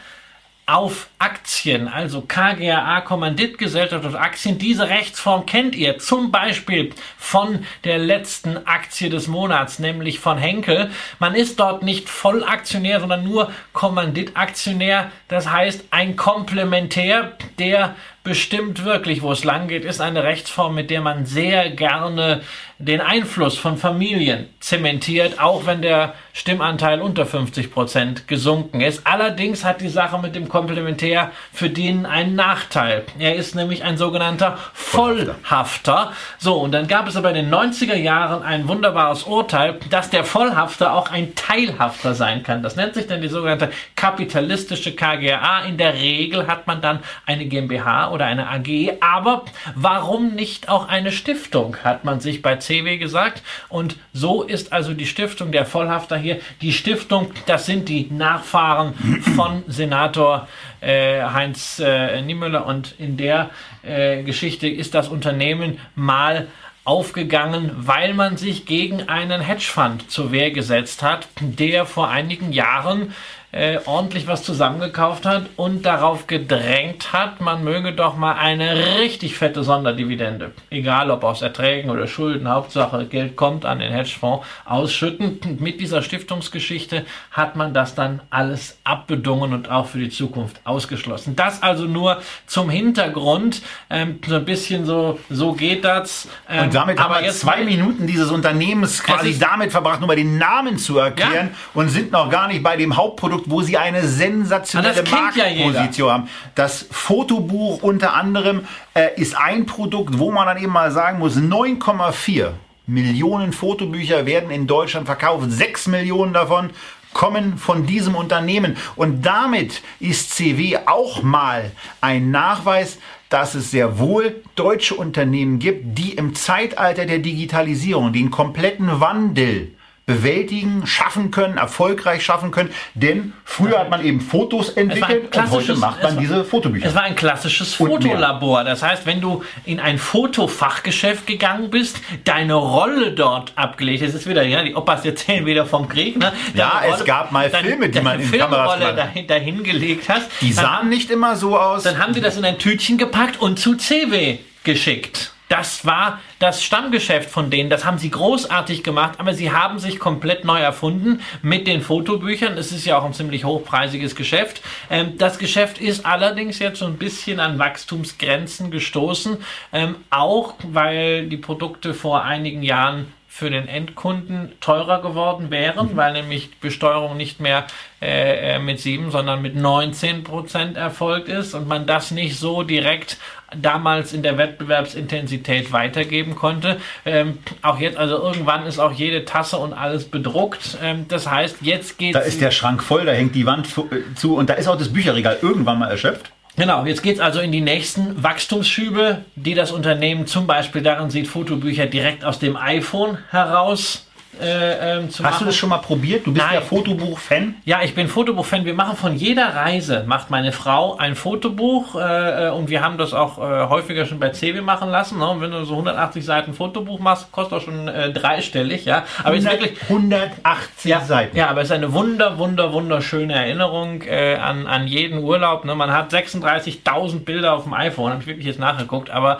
auf Aktien, also KGAA Kommanditgesellschaft auf Aktien. Diese Rechtsform kennt ihr zum Beispiel von der letzten Aktie des Monats, nämlich von Henkel. Man ist dort nicht Vollaktionär, sondern nur Kommanditaktionär. Das heißt, ein Komplementär, der bestimmt wirklich, wo es lang geht, ist eine Rechtsform, mit der man sehr gerne den Einfluss von Familien zementiert, auch wenn der Stimmanteil unter 50 Prozent gesunken ist. Allerdings hat die Sache mit dem Komplementär für den einen Nachteil. Er ist nämlich ein sogenannter Vollhafter. So, und dann gab es aber in den 90er Jahren ein wunderbares Urteil, dass der Vollhafter auch ein Teilhafter sein kann. Das nennt sich dann die sogenannte kapitalistische KGA. In der Regel hat man dann eine GmbH oder eine AG, aber warum nicht auch eine Stiftung, hat man sich bei CW gesagt. Und so ist also die Stiftung der Vollhafter hier. Die Stiftung, das sind die Nachfahren von Senator äh, Heinz äh, Niemöller. Und in der äh, Geschichte ist das Unternehmen mal aufgegangen, weil man sich gegen einen Hedgefonds zur Wehr gesetzt hat, der vor einigen Jahren äh, ordentlich was zusammengekauft hat und darauf gedrängt hat, man möge doch mal eine richtig fette Sonderdividende, egal ob aus Erträgen oder Schulden, Hauptsache Geld kommt an den Hedgefonds, ausschütten. mit dieser Stiftungsgeschichte hat man das dann alles abbedungen und auch für die Zukunft ausgeschlossen. Das also nur zum Hintergrund, ähm, so ein bisschen so, so geht das. Ähm, und damit haben wir jetzt zwei Minuten dieses Unternehmens quasi damit verbracht, nur mal den Namen zu erklären ja. und sind noch gar nicht bei dem Hauptprodukt Produkt, wo sie eine sensationelle Marktposition ja haben. Das Fotobuch unter anderem äh, ist ein Produkt, wo man dann eben mal sagen muss, 9,4 Millionen Fotobücher werden in Deutschland verkauft. 6 Millionen davon kommen von diesem Unternehmen. Und damit ist CW auch mal ein Nachweis, dass es sehr wohl deutsche Unternehmen gibt, die im Zeitalter der Digitalisierung den kompletten Wandel bewältigen, schaffen können, erfolgreich schaffen können. Denn früher hat man eben Fotos entwickelt und heute macht man war, diese Fotobücher. Es war ein klassisches Fotolabor. Das heißt, wenn du in ein Fotofachgeschäft gegangen bist, deine Rolle dort abgelegt, das ist wieder, ja, die Opas erzählen wieder vom Krieg. Ne? ja, Rolle, es gab mal Filme, die man in Kameras dahin, dahin gelegt hast. Die sahen dann, nicht immer so aus. Dann haben sie das in ein Tütchen gepackt und zu CW geschickt. Das war das Stammgeschäft von denen. Das haben sie großartig gemacht, aber sie haben sich komplett neu erfunden mit den Fotobüchern. Es ist ja auch ein ziemlich hochpreisiges Geschäft. Ähm, das Geschäft ist allerdings jetzt so ein bisschen an Wachstumsgrenzen gestoßen, ähm, auch weil die Produkte vor einigen Jahren für den Endkunden teurer geworden wären, mhm. weil nämlich Besteuerung nicht mehr äh, äh mit 7, sondern mit 19 Prozent erfolgt ist und man das nicht so direkt damals in der Wettbewerbsintensität weitergeben konnte. Ähm, auch jetzt, also irgendwann ist auch jede Tasse und alles bedruckt. Ähm, das heißt, jetzt geht Da ist der Schrank voll, da hängt die Wand äh, zu und da ist auch das Bücherregal irgendwann mal erschöpft. Genau, jetzt geht es also in die nächsten Wachstumsschübe, die das Unternehmen zum Beispiel darin sieht, Fotobücher direkt aus dem iPhone heraus äh, ähm, Hast du das schon mal probiert? Du bist Nein. ja Fotobuch-Fan. Ja, ich bin Fotobuch-Fan. Wir machen von jeder Reise, macht meine Frau ein Fotobuch äh, äh und wir haben das auch äh, häufiger schon bei CW machen lassen. Ne? Und wenn du so 180 Seiten Fotobuch machst, kostet auch schon äh, dreistellig. Ja, aber 100, ist wirklich 180 ja, Seiten. Ja, aber es ist eine wunder, wunder, wunderschöne Erinnerung äh, an, an jeden Urlaub. Ne? Man hat 36.000 Bilder auf dem iPhone, habe ich wirklich jetzt nachgeguckt. Aber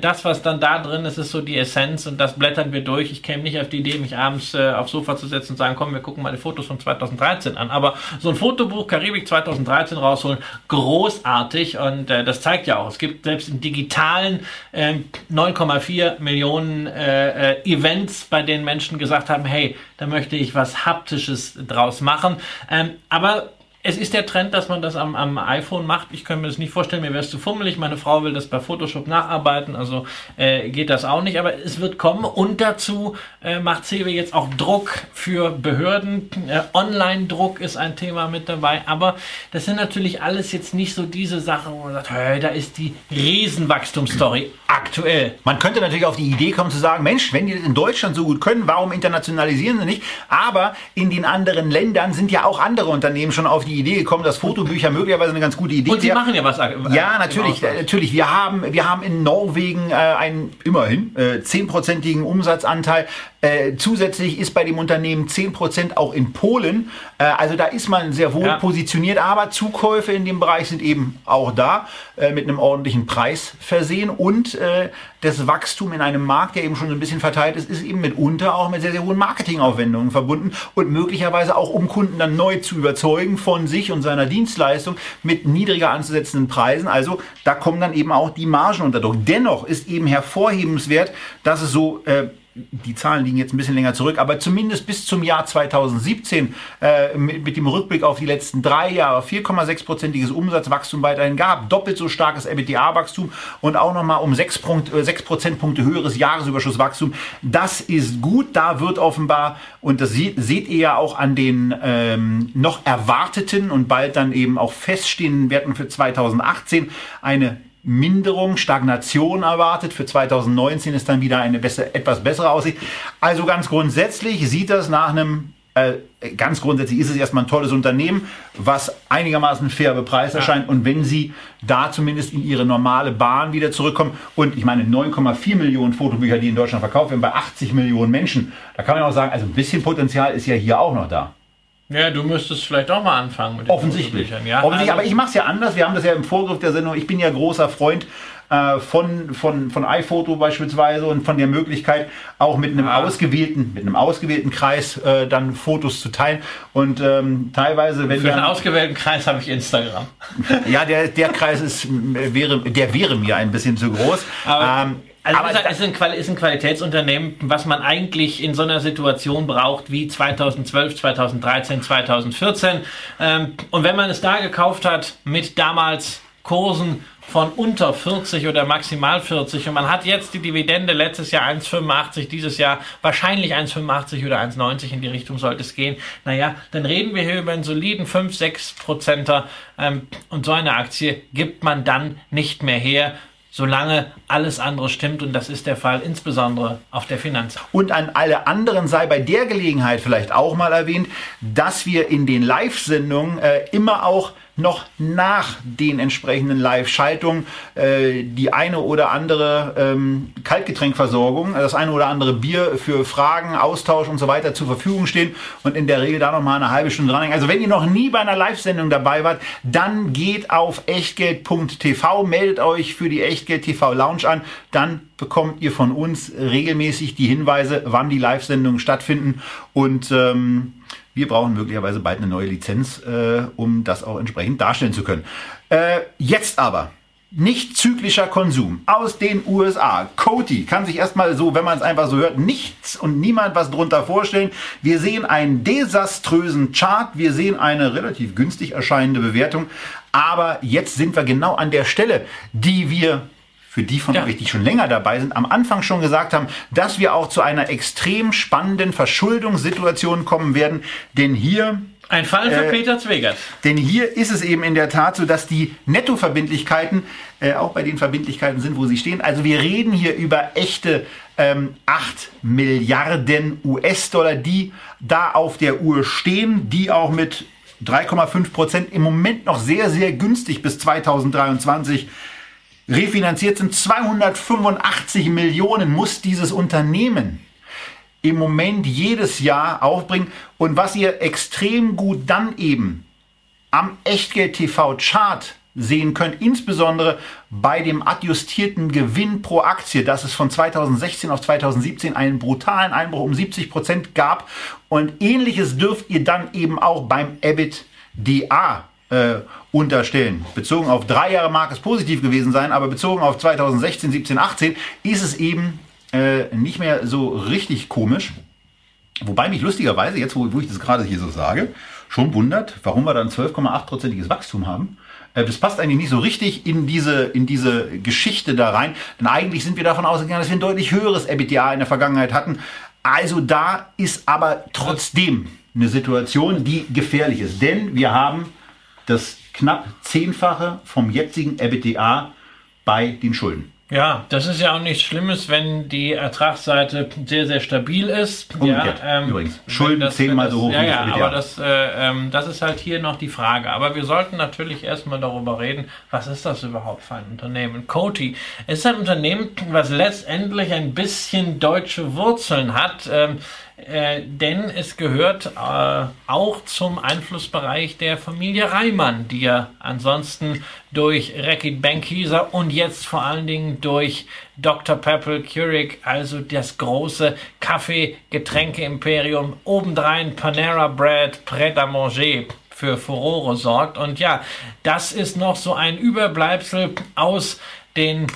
das, was dann da drin ist, ist so die Essenz und das blättern wir durch. Ich käme nicht auf die Idee, mich abends abends äh, aufs Sofa zu setzen und sagen, komm, wir gucken mal die Fotos von 2013 an. Aber so ein Fotobuch Karibik 2013 rausholen, großartig und äh, das zeigt ja auch, es gibt selbst im digitalen äh, 9,4 Millionen äh, Events, bei denen Menschen gesagt haben, hey, da möchte ich was Haptisches draus machen. Ähm, aber es ist der Trend, dass man das am, am iPhone macht. Ich könnte mir das nicht vorstellen, mir wäre es zu fummelig. Meine Frau will das bei Photoshop nacharbeiten, also äh, geht das auch nicht. Aber es wird kommen und dazu äh, macht CW jetzt auch Druck für Behörden. Äh, Online-Druck ist ein Thema mit dabei. Aber das sind natürlich alles jetzt nicht so diese Sachen, wo man sagt, hey, da ist die Riesenwachstumsstory aktuell. Man könnte natürlich auf die Idee kommen zu sagen, Mensch, wenn die das in Deutschland so gut können, warum internationalisieren sie nicht? Aber in den anderen Ländern sind ja auch andere Unternehmen schon auf die Idee gekommen, dass Fotobücher möglicherweise eine ganz gute Idee Und sie machen ja was. äh, Ja, im natürlich, äh, natürlich. Wir haben, wir haben in Norwegen äh, einen immerhin äh, zehnprozentigen Umsatzanteil. Äh, zusätzlich ist bei dem Unternehmen 10% auch in Polen. Äh, also da ist man sehr wohl Ja. positioniert, aber Zukäufe in dem Bereich sind eben auch da äh, mit einem ordentlichen Preis versehen und äh, das Wachstum in einem Markt, der eben schon so ein bisschen verteilt ist, ist eben mitunter auch mit sehr, sehr hohen Marketingaufwendungen verbunden und möglicherweise auch um Kunden dann neu zu überzeugen von sich und seiner Dienstleistung mit niedriger anzusetzenden Preisen. Also da kommen dann eben auch die Margen unter Druck. Dennoch ist eben hervorhebenswert, dass es so äh, die Zahlen liegen jetzt ein bisschen länger zurück, aber zumindest bis zum Jahr 2017 äh, mit, mit dem Rückblick auf die letzten drei Jahre 4,6-prozentiges Umsatzwachstum weiterhin gab, doppelt so starkes EBITDA-Wachstum und auch nochmal um 6, Punkt, äh, 6 Prozentpunkte höheres Jahresüberschusswachstum. Das ist gut, da wird offenbar, und das seht, seht ihr ja auch an den ähm, noch erwarteten und bald dann eben auch feststehenden Werten für 2018, eine Minderung, Stagnation erwartet. Für 2019 ist dann wieder eine besser, etwas bessere Aussicht. Also ganz grundsätzlich sieht das nach einem, äh, ganz grundsätzlich ist es erstmal ein tolles Unternehmen, was einigermaßen fair bepreist erscheint. Und wenn Sie da zumindest in Ihre normale Bahn wieder zurückkommen und ich meine 9,4 Millionen Fotobücher, die in Deutschland verkauft werden, bei 80 Millionen Menschen, da kann man auch sagen, also ein bisschen Potenzial ist ja hier auch noch da. Ja, du müsstest vielleicht auch mal anfangen mit den Offensichtlich. Ja, Offensichtlich. also- aber ich mache es ja anders. Wir haben das ja im Vorgriff der Sendung. Ich bin ja großer Freund äh, von, von, von iPhoto beispielsweise und von der Möglichkeit, auch mit einem Ah. ausgewählten, mit einem ausgewählten Kreis äh, dann Fotos zu teilen. Und ähm, teilweise, wenn Für einen dann, ausgewählten Kreis habe ich Instagram. ja, der, der Kreis ist, wäre, der wäre mir ein bisschen zu groß. Aber- ähm, Also aber es ist ein, ist ein Qualitätsunternehmen, was man eigentlich in so einer Situation braucht wie 2012, 2013, 2014. Ähm, und wenn man es da gekauft hat mit damals Kursen von unter 40 oder maximal 40 und man hat jetzt die Dividende letztes Jahr 1,85, dieses Jahr wahrscheinlich 1,85 oder 1,90 in die Richtung sollte es gehen. Naja, dann reden wir hier über einen soliden 5, 6 Prozenter ähm, und so eine Aktie gibt man dann nicht mehr her, solange alles andere stimmt und das ist der Fall insbesondere auf der Finanz. Und an alle anderen sei bei der Gelegenheit vielleicht auch mal erwähnt, dass wir in den Live-Sendungen äh, immer auch noch nach den entsprechenden Live-Schaltungen äh, die eine oder andere ähm, Kaltgetränkversorgung, das eine oder andere Bier für Fragen, Austausch und so weiter zur Verfügung stehen und in der Regel da noch mal eine halbe Stunde dranhängen. Also wenn ihr noch nie bei einer Live-Sendung dabei wart, dann geht auf echtgeld.tv, meldet euch für die Echtgeld TV Lounge an, dann bekommt ihr von uns regelmäßig die Hinweise, wann die Live-Sendungen stattfinden und ähm, wir brauchen möglicherweise bald eine neue Lizenz, äh, um das auch entsprechend darstellen zu können. Äh, jetzt aber. Nicht zyklischer Konsum aus den USA. Coty kann sich erstmal so, wenn man es einfach so hört, nichts und niemand was drunter vorstellen. Wir sehen einen desaströsen Chart, wir sehen eine relativ günstig erscheinende Bewertung, aber jetzt sind wir genau an der Stelle, die wir für die von Ja. euch, die schon länger dabei sind, am Anfang schon gesagt haben, dass wir auch zu einer extrem spannenden Verschuldungssituation kommen werden. Denn hier, Ein Fall für Äh, Peter Zwegert. denn hier ist es eben in der Tat so, dass die Nettoverbindlichkeiten äh, auch bei den Verbindlichkeiten sind, wo sie stehen. Also wir reden hier über echte ähm, 8 Milliarden US-Dollar, die da auf der Uhr stehen, die auch mit 3,5 Prozent im Moment noch sehr, sehr günstig bis 2023 refinanziert sind. 285 Millionen muss dieses Unternehmen im Moment jedes Jahr aufbringen. Und was ihr extrem gut dann eben am Echtgeld TV Chart sehen könnt, insbesondere bei dem adjustierten Gewinn pro Aktie, dass es von 2016 auf 2017 einen brutalen Einbruch um 70 Prozent gab. Und ähnliches dürft ihr dann eben auch beim EBITDA äh, unterstellen. Bezogen auf drei Jahre mag es positiv gewesen sein, aber bezogen auf 2016, 17, 18 ist es eben äh, nicht mehr so richtig komisch. Wobei mich lustigerweise, jetzt wo, wo ich das gerade hier so sage, schon wundert, warum wir dann 12,8-prozentiges Wachstum haben. Äh, das passt eigentlich nicht so richtig in diese, in diese Geschichte da rein. Denn eigentlich sind wir davon ausgegangen, dass wir ein deutlich höheres EBITDA in der Vergangenheit hatten. Also da ist aber trotzdem eine Situation, die gefährlich ist. Denn wir haben das knapp zehnfache vom jetzigen EBITDA bei den Schulden. Ja, das ist ja auch nichts Schlimmes, wenn die Ertragsseite sehr, sehr stabil ist. Umgekehrt, ja, ähm, übrigens. Schulden das, zehnmal das, so hoch ja, wie ja, das aber das, äh, ähm, das ist halt hier noch die Frage. Aber wir sollten natürlich erstmal darüber reden, was ist das überhaupt für ein Unternehmen? Coty ist ein Unternehmen, was letztendlich ein bisschen deutsche Wurzeln hat. Ähm, äh, denn es gehört äh, auch zum Einflussbereich der Familie Reimann, die ja ansonsten durch Rekit Benckiser und jetzt vor allen Dingen durch Dr. Pepple Keurig, also das große Kaffee-Getränke-Imperium, obendrein Panera Bread, Pret à Manger für Furore sorgt. Und ja, das ist noch so ein Überbleibsel aus den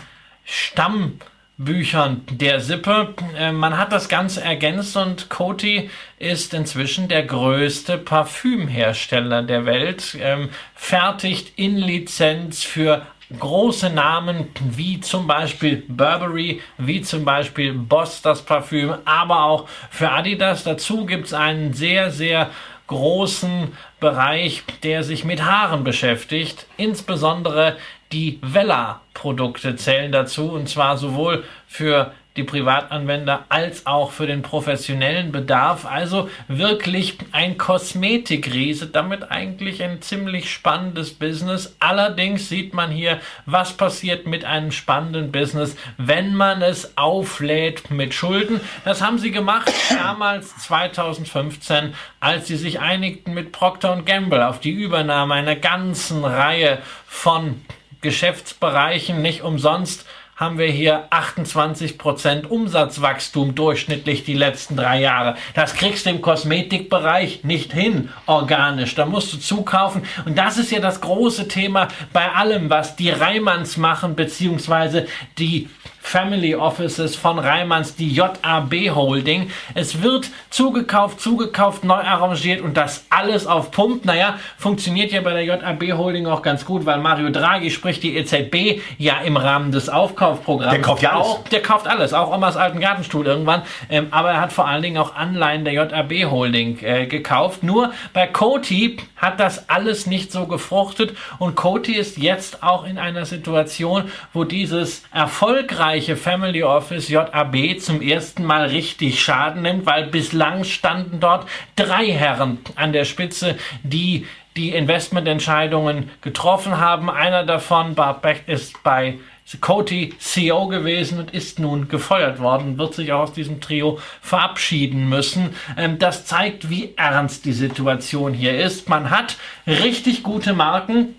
Stamm- Büchern der Sippe. Äh, man hat das Ganze ergänzt und Coty ist inzwischen der größte Parfümhersteller der Welt, ähm, fertigt in Lizenz für große Namen wie zum Beispiel Burberry, wie zum Beispiel Boss das Parfüm, aber auch für Adidas. Dazu gibt es einen sehr, sehr großen Bereich, der sich mit Haaren beschäftigt, insbesondere die Vella-Produkte zählen dazu und zwar sowohl für die Privatanwender als auch für den professionellen Bedarf. Also wirklich ein Kosmetikriese, damit eigentlich ein ziemlich spannendes Business. Allerdings sieht man hier, was passiert mit einem spannenden Business, wenn man es auflädt mit Schulden. Das haben sie gemacht damals 2015, als sie sich einigten mit Procter Gamble auf die Übernahme einer ganzen Reihe von Geschäftsbereichen. Nicht umsonst haben wir hier 28% Umsatzwachstum durchschnittlich die letzten drei Jahre. Das kriegst du im Kosmetikbereich nicht hin, organisch. Da musst du zukaufen. Und das ist ja das große Thema bei allem, was die Reimanns machen, beziehungsweise die Family Offices von Reimanns, die JAB Holding. Es wird zugekauft, zugekauft, neu arrangiert und das alles auf Pump. Naja, funktioniert ja bei der JAB Holding auch ganz gut, weil Mario Draghi, sprich die EZB, ja im Rahmen des Aufkaufprogramms. Der kauft ja alles. Auch, der kauft alles, auch Omas alten Gartenstuhl irgendwann. Ähm, aber er hat vor allen Dingen auch Anleihen der JAB Holding äh, gekauft. Nur bei Coty hat das alles nicht so gefruchtet und Coty ist jetzt auch in einer Situation, wo dieses erfolgreiche erfolgreiche Family Office JAB zum ersten Mal richtig Schaden nimmt, weil bislang standen dort drei Herren an der Spitze, die die Investmententscheidungen getroffen haben. Einer davon, Bart Beck, ist bei Coty CEO gewesen und ist nun gefeuert worden, wird sich auch aus diesem Trio verabschieden müssen. Ähm, das zeigt, wie ernst die Situation hier ist. Man hat richtig gute Marken,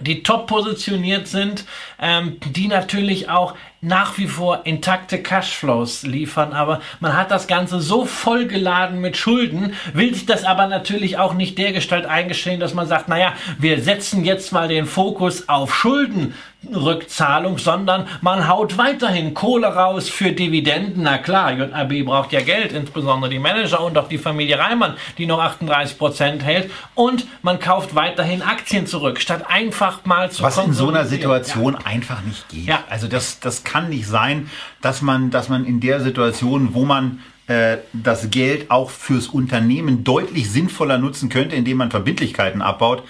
die top positioniert sind, ähm, die natürlich auch nach wie vor intakte Cashflows liefern, aber man hat das Ganze so vollgeladen mit Schulden, will sich das aber natürlich auch nicht dergestalt eingestehen, dass man sagt, naja, wir setzen jetzt mal den Fokus auf Schulden Rückzahlung, sondern man haut weiterhin Kohle raus für Dividenden. Na klar, JAB braucht ja Geld, insbesondere die Manager und auch die Familie Reimann, die noch 38 Prozent hält. Und man kauft weiterhin Aktien zurück, statt einfach mal zu Was in so einer Situation ja. einfach nicht geht. Ja. Also das, das kann nicht sein, dass man, dass man in der Situation, wo man äh, das Geld auch fürs Unternehmen deutlich sinnvoller nutzen könnte, indem man Verbindlichkeiten abbaut,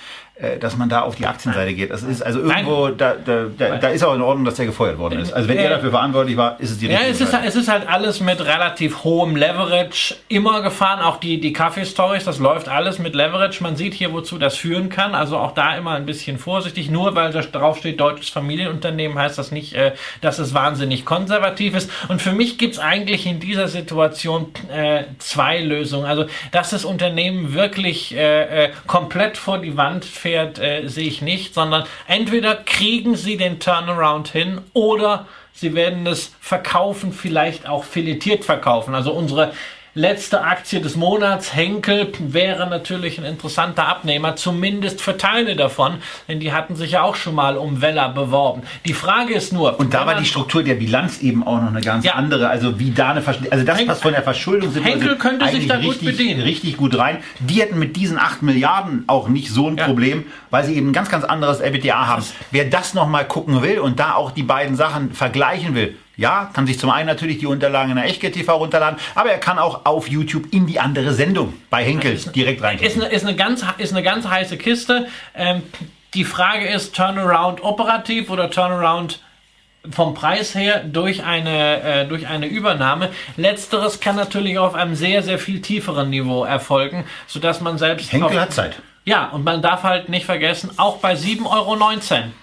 dass man da auf die Aktienseite geht. Das ist also irgendwo, da, da, da, da, ist auch in Ordnung, dass der gefeuert worden ist. Also wenn er dafür verantwortlich war, ist es die Ja, es ist, es ist halt alles mit relativ hohem Leverage immer gefahren. Auch die, die Kaffee-Stories, das läuft alles mit Leverage. Man sieht hier, wozu das führen kann. Also auch da immer ein bisschen vorsichtig. Nur weil da drauf steht, deutsches Familienunternehmen, heißt das nicht, äh, dass es wahnsinnig konservativ ist. Und für mich gibt es eigentlich in dieser Situation äh, zwei Lösungen. Also, dass das Unternehmen wirklich äh, äh komplett vor die Wand fährt, Pferd äh, sehe ich nicht, sondern entweder kriegen sie den Turnaround hin oder sie werden es verkaufen, vielleicht auch filetiert verkaufen. Also unsere letzte Aktie des Monats, Henkel, wäre natürlich ein interessanter Abnehmer, zumindest für Teile davon, denn die hatten sich ja auch schon mal um Weller beworben. Die Frage ist nur. Und da war die Struktur der Bilanz eben auch noch eine ganz ja. andere. Also wie da eine Versch also das Henk passt von der Verschuldung sind Henkel könnte sich da richtig, gut bedienen. Richtig gut rein. Die hätten mit diesen 8 Milliarden auch nicht so ein ja. Problem, weil sie eben ein ganz, ganz anderes EBITDA haben. Wer das nochmal gucken will und da auch die beiden Sachen vergleichen will, ja, kann sich zum einen natürlich die Unterlagen in der Echtgeld TV runterladen, aber er kann auch auf YouTube in die andere Sendung bei Henkel direkt rein. Ist eine, ist, eine ganz, ist eine ganz heiße Kiste. Ähm, die Frage ist, Turnaround operativ oder Turnaround vom Preis her durch eine, äh, durch eine Übernahme. Letzteres kann natürlich auf einem sehr, sehr viel tieferen Niveau erfolgen, sodass man selbst... Henkel hat Zeit. Ja, und man darf halt nicht vergessen, auch bei 7,19 Euro,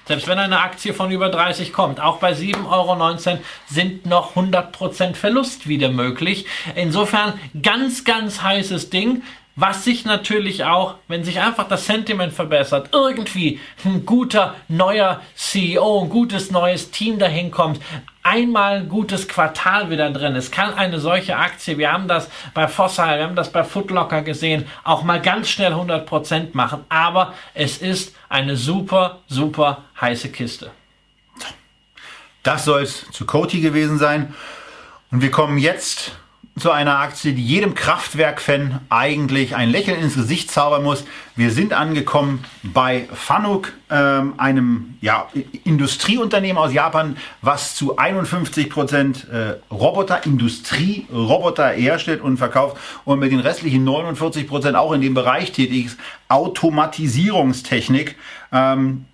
selbst wenn eine Aktie von über 30 kommt, auch bei 7,19 Euro sind noch 100% Verlust wieder möglich. Insofern ganz, ganz heißes Ding. Was sich natürlich auch, wenn sich einfach das Sentiment verbessert, irgendwie ein guter neuer CEO, ein gutes neues Team dahin kommt, einmal ein gutes Quartal wieder drin ist, kann eine solche Aktie, wir haben das bei Fossil, wir haben das bei Footlocker gesehen, auch mal ganz schnell 100% machen. Aber es ist eine super, super heiße Kiste. Das soll es zu Coty gewesen sein. Und wir kommen jetzt zu einer Aktie, die jedem Kraftwerk-Fan eigentlich ein Lächeln ins Gesicht zaubern muss. Wir sind angekommen bei Fanuc, ähm, einem ja, Industrieunternehmen aus Japan, was zu 51 Prozent äh, Roboter, Industrieroboter herstellt und verkauft und mit den restlichen 49 Prozent auch in dem Bereich tätig ist, Automatisierungstechnik. Ähm,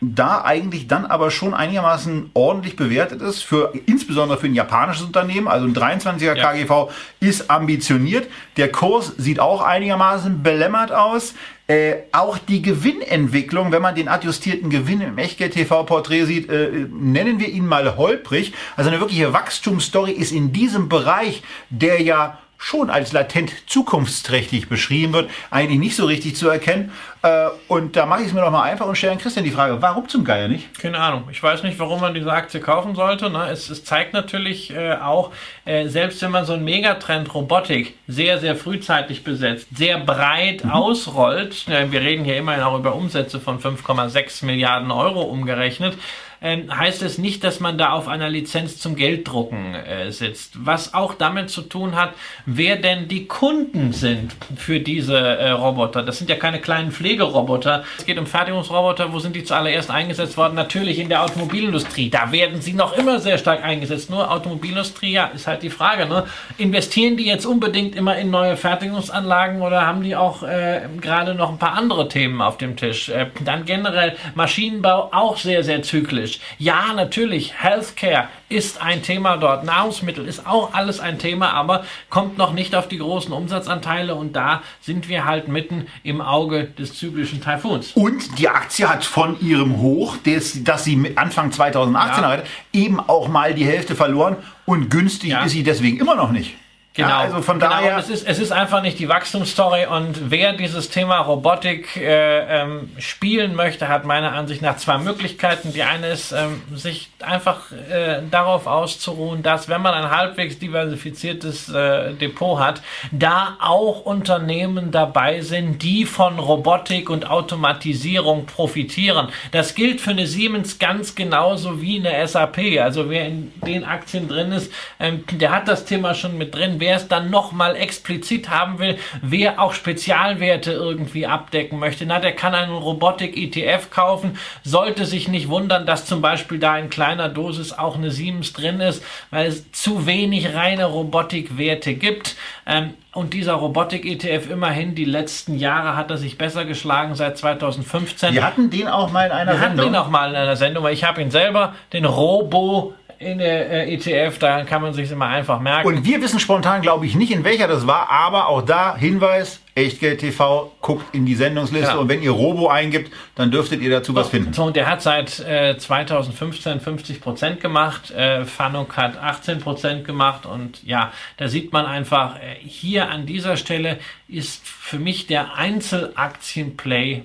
da eigentlich dann aber schon einigermaßen ordentlich bewertet ist, für, insbesondere für ein japanisches Unternehmen. Also ein 23er ja. KGV ist ambitioniert. Der Kurs sieht auch einigermaßen belämmert aus. Äh, auch die Gewinnentwicklung, wenn man den adjustierten Gewinn im Echtgeld-TV-Porträt sieht, äh, nennen wir ihn mal holprig. Also eine wirkliche Wachstumsstory ist in diesem Bereich, der ja schon als latent zukunftsträchtig beschrieben wird, eigentlich nicht so richtig zu erkennen. Äh, und da mache ich es mir doch mal einfach und stelle an Christian die Frage, warum zum Geier nicht? Keine Ahnung. Ich weiß nicht, warum man diese Aktie kaufen sollte. Ne? Es, es zeigt natürlich äh, auch, äh, selbst wenn man so einen Megatrend Robotik sehr, sehr frühzeitig besetzt, sehr breit mhm. ausrollt, wir reden hier immerhin auch über Umsätze von 5,6 Milliarden Euro umgerechnet, ähm, heißt es nicht, dass man da auf einer Lizenz zum Gelddrucken äh, sitzt. Was auch damit zu tun hat, wer denn die Kunden sind für diese äh, Roboter. Das sind ja keine kleinen Pflegeroboter. Es geht um Fertigungsroboter. Wo sind die zuallererst eingesetzt worden? Natürlich in der Automobilindustrie. Da werden sie noch immer sehr stark eingesetzt. Nur Automobilindustrie, ja, ist halt die Frage. Ne? Investieren die jetzt unbedingt immer in neue Fertigungsanlagen oder haben die auch äh, gerade noch ein paar andere Themen auf dem Tisch? Äh, dann generell Maschinenbau auch sehr, sehr zyklisch kritisch. Ja, natürlich, Healthcare ist ein Thema dort. Nahrungsmittel ist auch alles ein Thema, aber kommt noch nicht auf die großen Umsatzanteile und da sind wir halt mitten im Auge des zyklischen Taifuns. Und die Aktie hat von ihrem Hoch, das, das sie Anfang 2018 ja. hatte, eben auch mal die Hälfte verloren und günstig ja. ist sie deswegen immer noch nicht. Genau. Ja, also von genau. daher. Es ist, es ist einfach nicht die Wachstumsstory und wer dieses Thema Robotik äh, ähm, spielen möchte, hat meiner Ansicht nach zwei Möglichkeiten. Die eine ist, ähm, sich einfach äh, darauf auszuruhen, dass wenn man ein halbwegs diversifiziertes äh, Depot hat, da auch Unternehmen dabei sind, die von Robotik und Automatisierung profitieren. Das gilt für eine Siemens ganz genauso wie eine SAP. Also wer in den Aktien drin ist, ähm, der hat das Thema schon mit drin. Wer wer es dann nochmal explizit haben will, wer auch Spezialwerte irgendwie abdecken möchte, na, der kann einen Robotik-ETF kaufen, sollte sich nicht wundern, dass zum Beispiel da in kleiner Dosis auch eine Siemens drin ist, weil es zu wenig reine Robotikwerte gibt. Ähm, und dieser Robotik-ETF immerhin die letzten Jahre hat er sich besser geschlagen seit 2015. Wir hatten den auch mal in einer Wir Sendung. Wir hatten ihn auch mal in einer Sendung, weil ich habe ihn selber, den Robo in der äh, ETF, da kann man sich immer einfach merken. Und wir wissen spontan, glaube ich, nicht, in welcher das war, aber auch da Hinweis, Echtgeld TV, guckt in die Sendungsliste genau. und wenn ihr Robo eingibt, dann dürftet ihr dazu so, was finden. So, und der hat seit äh, 2015 50 Prozent gemacht, äh, Fanuc hat 18 Prozent gemacht und ja, da sieht man einfach, äh, hier an dieser Stelle ist für mich der Einzelaktienplay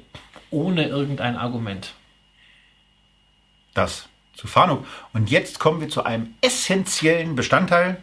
ohne irgendein Argument. Das zu Fahnuk. Und jetzt kommen wir zu einem essentiellen Bestandteil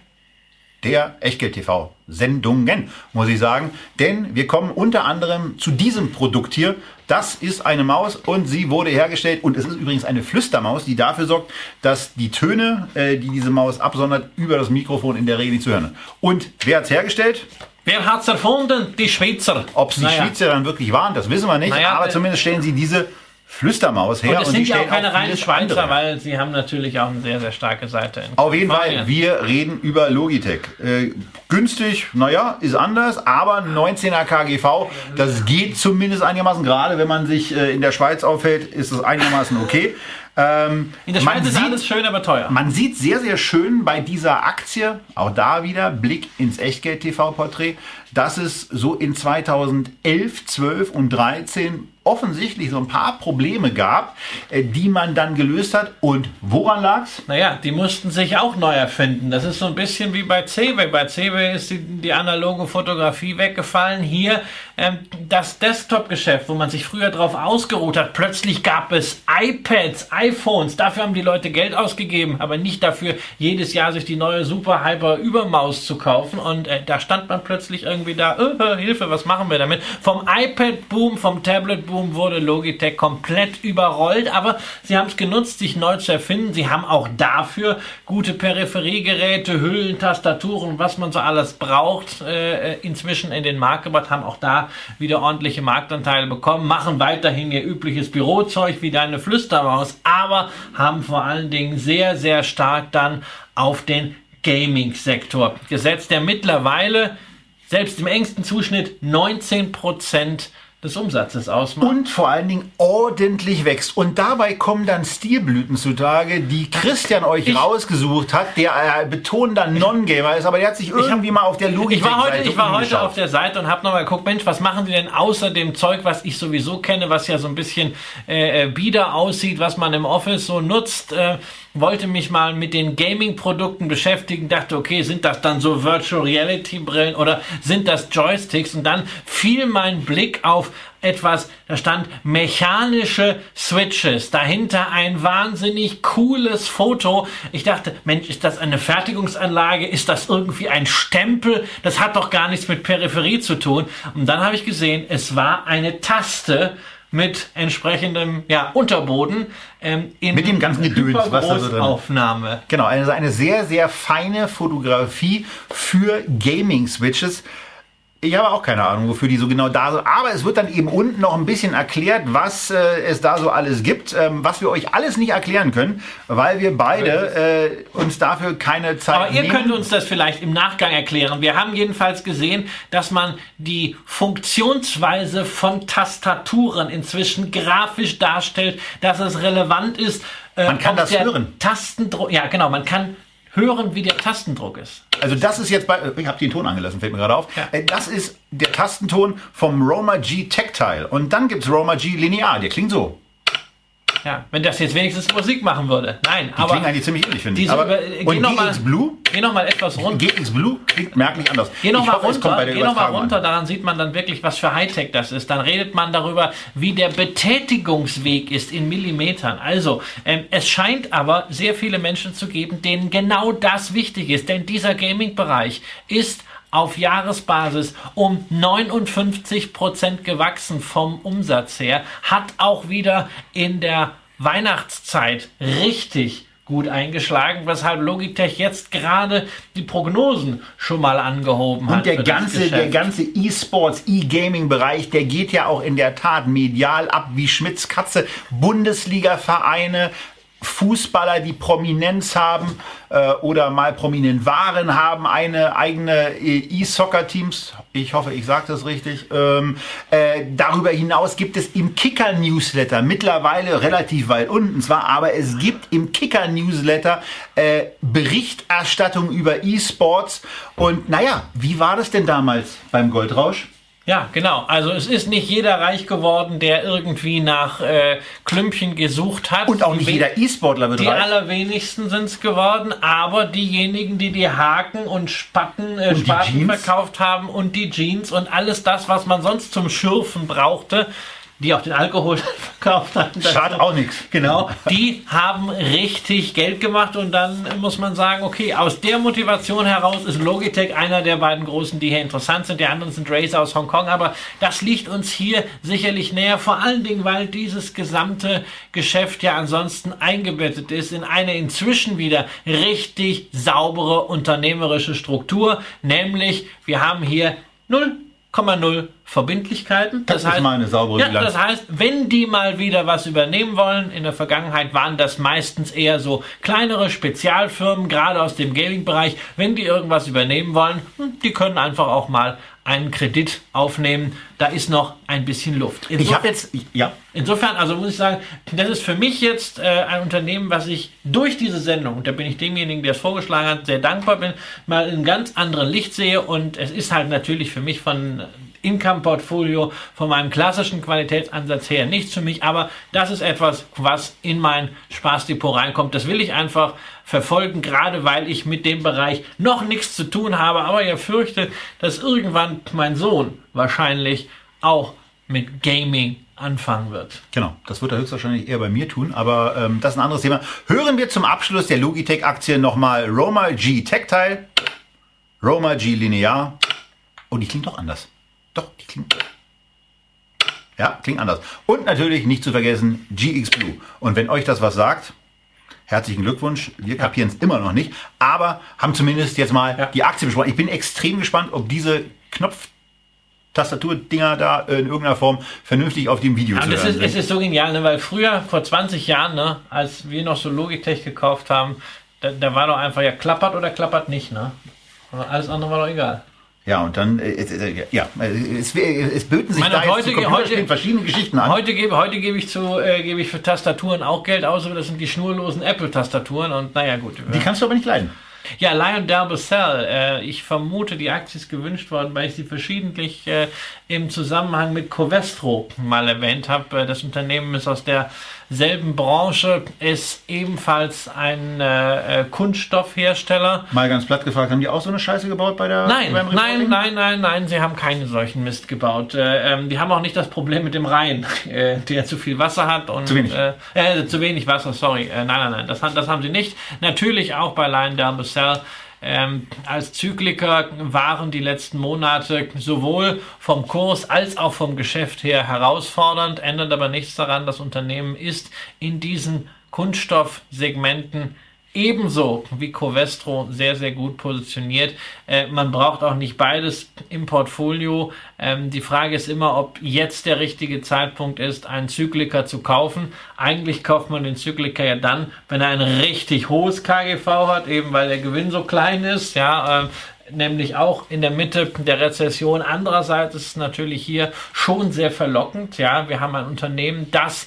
der Echtgeld TV Sendungen, muss ich sagen. Denn wir kommen unter anderem zu diesem Produkt hier. Das ist eine Maus und sie wurde hergestellt und es ist übrigens eine Flüstermaus, die dafür sorgt, dass die Töne, äh, die diese Maus absondert, über das Mikrofon in der Regel nicht zu hören. Und wer hat es hergestellt? Wer hat's erfunden? Die Schweizer. Ob es die Naja. Schweizer dann wirklich waren, das wissen wir nicht. Naja, aber äh, zumindest stellen sie diese Flüstermaus her Und es sie sind ja auch keine reinen Schweizer, andere. weil sie haben natürlich auch eine sehr, sehr starke Seite. in Auf jeden Fall, wir reden über Logitech. Äh, günstig, naja, ist anders, aber 19er KGV, das geht zumindest einigermaßen. Gerade wenn man sich äh, in der Schweiz aufhält, ist es einigermaßen okay. Ähm, In der Schweiz ist sieht- alles schön, aber teuer. Man sieht sehr, sehr schön bei dieser Aktie, auch da wieder Blick ins Echtgeld-TV-Porträt, dass es so in 2011, 12 und 13 offensichtlich so ein paar Probleme gab, äh, die man dann gelöst hat. Und woran lag's? Naja, die mussten sich auch neu erfinden. Das ist so ein bisschen wie bei CW. Bei CW ist die, die analoge Fotografie weggefallen. Hier ähm, das Desktop-Geschäft, wo man sich früher drauf ausgeruht hat. Plötzlich gab es iPads, iPhones. Dafür haben die Leute Geld ausgegeben, aber nicht dafür, jedes Jahr sich die neue Super Hyper Übermaus zu kaufen. Und äh, da stand man plötzlich irgendwie da, äh, Hilfe, was machen wir damit? Vom iPad-Boom, vom Tablet-Boom wurde Logitech komplett überrollt, aber sie haben es genutzt, sich neu zu erfinden. Sie haben auch dafür gute Peripheriegeräte, Hüllen, Tastaturen, was man so alles braucht, äh, inzwischen in den Markt gebracht, haben auch da wieder ordentliche Marktanteile bekommen, machen weiterhin ihr übliches Bürozeug wie deine Flüstermaus, aber haben vor allen Dingen sehr, sehr stark dann auf den Gaming-Sektor gesetzt, der mittlerweile selbst im engsten Zuschnitt 19% des Umsatzes ausmacht. und vor allen Dingen ordentlich wächst. Und dabei kommen dann Stilblüten zutage, die Christian euch Ich- rausgesucht hat, der äh, betonender Non-Gamer ist, aber der hat sich irgendwie mal auf der Logik Ich war heute, ich war heute auf der Seite und habe nochmal geguckt, Mensch, was machen die denn außer dem Zeug, was ich sowieso kenne, was ja so ein bisschen äh, äh, bieder aussieht, was man im Office so nutzt. Äh, wollte mich mal mit den Gaming-Produkten beschäftigen, dachte, okay, sind das dann so Virtual Reality-Brillen oder sind das Joysticks? Und dann fiel mein Blick auf etwas, da stand mechanische Switches, dahinter ein wahnsinnig cooles Foto. Ich dachte, Mensch, ist das eine Fertigungsanlage? Ist das irgendwie ein Stempel? Das hat doch gar nichts mit Peripherie zu tun. Und dann habe ich gesehen, es war eine Taste mit entsprechendem ja, Unterboden ähm, in Mit dem ganzen Gedöns, was da so drin. Aufnahme. Genau, also eine sehr, sehr feine Fotografie für Gaming-Switches. Ich habe auch keine Ahnung, wofür die so genau da sind. Aber es wird dann eben unten noch ein bisschen erklärt, was äh, es da so alles gibt, ähm, was wir euch alles nicht erklären können, weil wir beide äh, uns dafür keine Zeit Aber ihr nehmen. könnt uns das vielleicht im Nachgang erklären. Wir haben jedenfalls gesehen, dass man die Funktionsweise von Tastaturen inzwischen grafisch darstellt, dass es relevant ist. äh, Man kann das hören. Tastendruck, ja genau, man kann hören, wie der Tastendruck ist. Also das ist jetzt bei, ich habe den Ton angelassen, fällt mir gerade auf. Ja. Äh, Das ist der Tastenton vom Roma G Tactile. Und dann gibt's Roma G Linear, der klingt so. Ja, wenn das jetzt wenigstens Musik machen würde. Nein, Die aber klingen eigentlich ziemlich ähnlich, finde ich. Aber, über, geh und noch GX Blue? geh noch mal etwas runter. GX Blue klingt merklich anders. Geh noch Ich mal hoffe, es kommt runter, geh noch mal Übertragung an. runter, daran sieht man dann wirklich, was für Hightech das ist. Dann redet man darüber, wie der Betätigungsweg ist in Millimetern. Also, ähm, es scheint aber sehr viele Menschen zu geben, denen genau das wichtig ist. Denn dieser Gaming-Bereich ist auf Jahresbasis um 59 Prozent gewachsen vom Umsatz her, hat auch wieder in der Weihnachtszeit richtig gut eingeschlagen, weshalb Logitech jetzt gerade die Prognosen schon mal angehoben hat. Und der ganze, der ganze E-Sports, E-Gaming-Bereich, der geht ja auch in der Tat medial ab wie Schmitz Katze. Bundesliga-Vereine, Fußballer, die Prominenz haben äh, oder mal prominent waren, haben eine eigene äh, E-Soccer-Teams. Ich hoffe, ich sage das richtig. Ähm, äh, darüber hinaus gibt es im Kicker-Newsletter mittlerweile relativ weit unten zwar, aber es gibt im Kicker-Newsletter äh, Berichterstattung über E-Sports. Und naja, wie war das denn damals beim Goldrausch? Ja, genau. Also es ist nicht jeder reich geworden, der irgendwie nach äh, Klümpchen gesucht hat. Und auch nicht we- jeder E-Sportler wird Die reich. allerwenigsten sind es geworden, aber diejenigen, die die Haken und Spatten, äh, Und Spaten verkauft haben und die Jeans und alles das, was man sonst zum Schürfen brauchte, die auch den Alkohol verkauft hatten. Das Schadet auch nichts. Genau, die haben richtig Geld gemacht und dann muss man sagen, okay, aus der Motivation heraus ist Logitech einer der beiden großen, die hier interessant sind. Die anderen sind Razer aus Hongkong, aber das liegt uns hier sicherlich näher, vor allen Dingen, weil dieses gesamte Geschäft ja ansonsten eingebettet ist in eine inzwischen wieder richtig saubere unternehmerische Struktur, nämlich wir haben hier 0,0 Verbindlichkeiten. Das, ist mal eine saubere ja, Bilanz. das heißt, wenn die mal wieder was übernehmen wollen, in der Vergangenheit waren das meistens eher so kleinere Spezialfirmen, gerade aus dem Gaming-Bereich, wenn die irgendwas übernehmen wollen, hm, die können einfach auch mal einen Kredit aufnehmen. Da ist noch ein bisschen Luft. Ich habe jetzt, ja, Insofern, also muss ich sagen, das ist für mich jetzt äh, ein Unternehmen, was ich durch diese Sendung, und da bin ich demjenigen, der es vorgeschlagen hat, sehr dankbar bin, mal in ganz anderen Licht sehe. Und es ist halt natürlich für mich von Income-Portfolio, von meinem klassischen Qualitätsansatz her nichts für mich, aber das ist etwas, was in mein Spaßdepot reinkommt. Das will ich einfach verfolgen, gerade weil ich mit dem Bereich noch nichts zu tun habe, aber ja fürchte, dass irgendwann mein Sohn wahrscheinlich auch mit Gaming anfangen wird. Genau, das wird er höchstwahrscheinlich eher bei mir tun, aber ähm, das ist ein anderes Thema. Hören wir zum Abschluss der Logitech-Aktie nochmal Roma G Tactile, Roma G Linear. Oh, die klingt doch anders. Doch, die klingt. Ja, klingt anders. Und natürlich nicht zu vergessen GX Blue. Und wenn euch das was sagt, herzlichen Glückwunsch. Wir kapieren es immer noch nicht, aber haben zumindest jetzt mal Ja. die Aktie besprochen. Ich bin extrem gespannt, ob diese Knopf Tastaturdinger da in irgendeiner Form vernünftig auf dem Video Ja, zu hören ist, es ist so genial, ne? weil früher, vor 20 Jahren, ne, als wir noch so Logitech gekauft haben, da, da war doch einfach ja klappert oder klappert nicht. Ne? Alles andere war doch egal. Ja, und dann, äh, äh, ja, äh, es, es böten sich Meine, da jetzt heute- Computerspielen heute- verschiedene Geschichten an. Heute gebe, heute gebe ich zu, äh, gebe ich für Tastaturen auch Geld aus, aber das sind die schnurlosen Apple-Tastaturen und naja gut. Die kannst du aber nicht leiden. Ja, Lion Derbicell. Äh, ich vermute, die Aktie ist gewünscht worden, weil ich sie verschiedentlich äh, im Zusammenhang mit Covestro mal erwähnt habe. Äh, das Unternehmen ist aus derselben Branche, ist ebenfalls ein äh, äh, Kunststoffhersteller. Mal ganz platt gefragt, haben die auch so eine Scheiße gebaut bei der Nein, beim nein, nein, nein, nein, sie haben keinen solchen Mist gebaut. Äh, ähm, die haben auch nicht das Problem mit dem Rhein, der zu viel Wasser hat und Zu wenig. Zu wenig Wasser, sorry. Nein, nein, nein, das, haben- das haben sie nicht. Natürlich auch bei Lion Derbicell. Ähm, als Zykliker waren die letzten Monate sowohl vom Kurs als auch vom Geschäft her herausfordernd, ändert aber nichts daran. Das Unternehmen ist in diesen Kunststoffsegmenten ebenso wie Covestro sehr, sehr gut positioniert. Äh, man braucht auch nicht beides im Portfolio. Ähm, die Frage ist immer, ob jetzt der richtige Zeitpunkt ist, einen Zykliker zu kaufen. Eigentlich kauft man den Zykliker ja dann, wenn er ein richtig hohes KGV hat, eben weil der Gewinn so klein ist. Ja, ähm, nämlich auch in der Mitte der Rezession. Andererseits ist es natürlich hier schon sehr verlockend. Ja, wir haben ein Unternehmen, das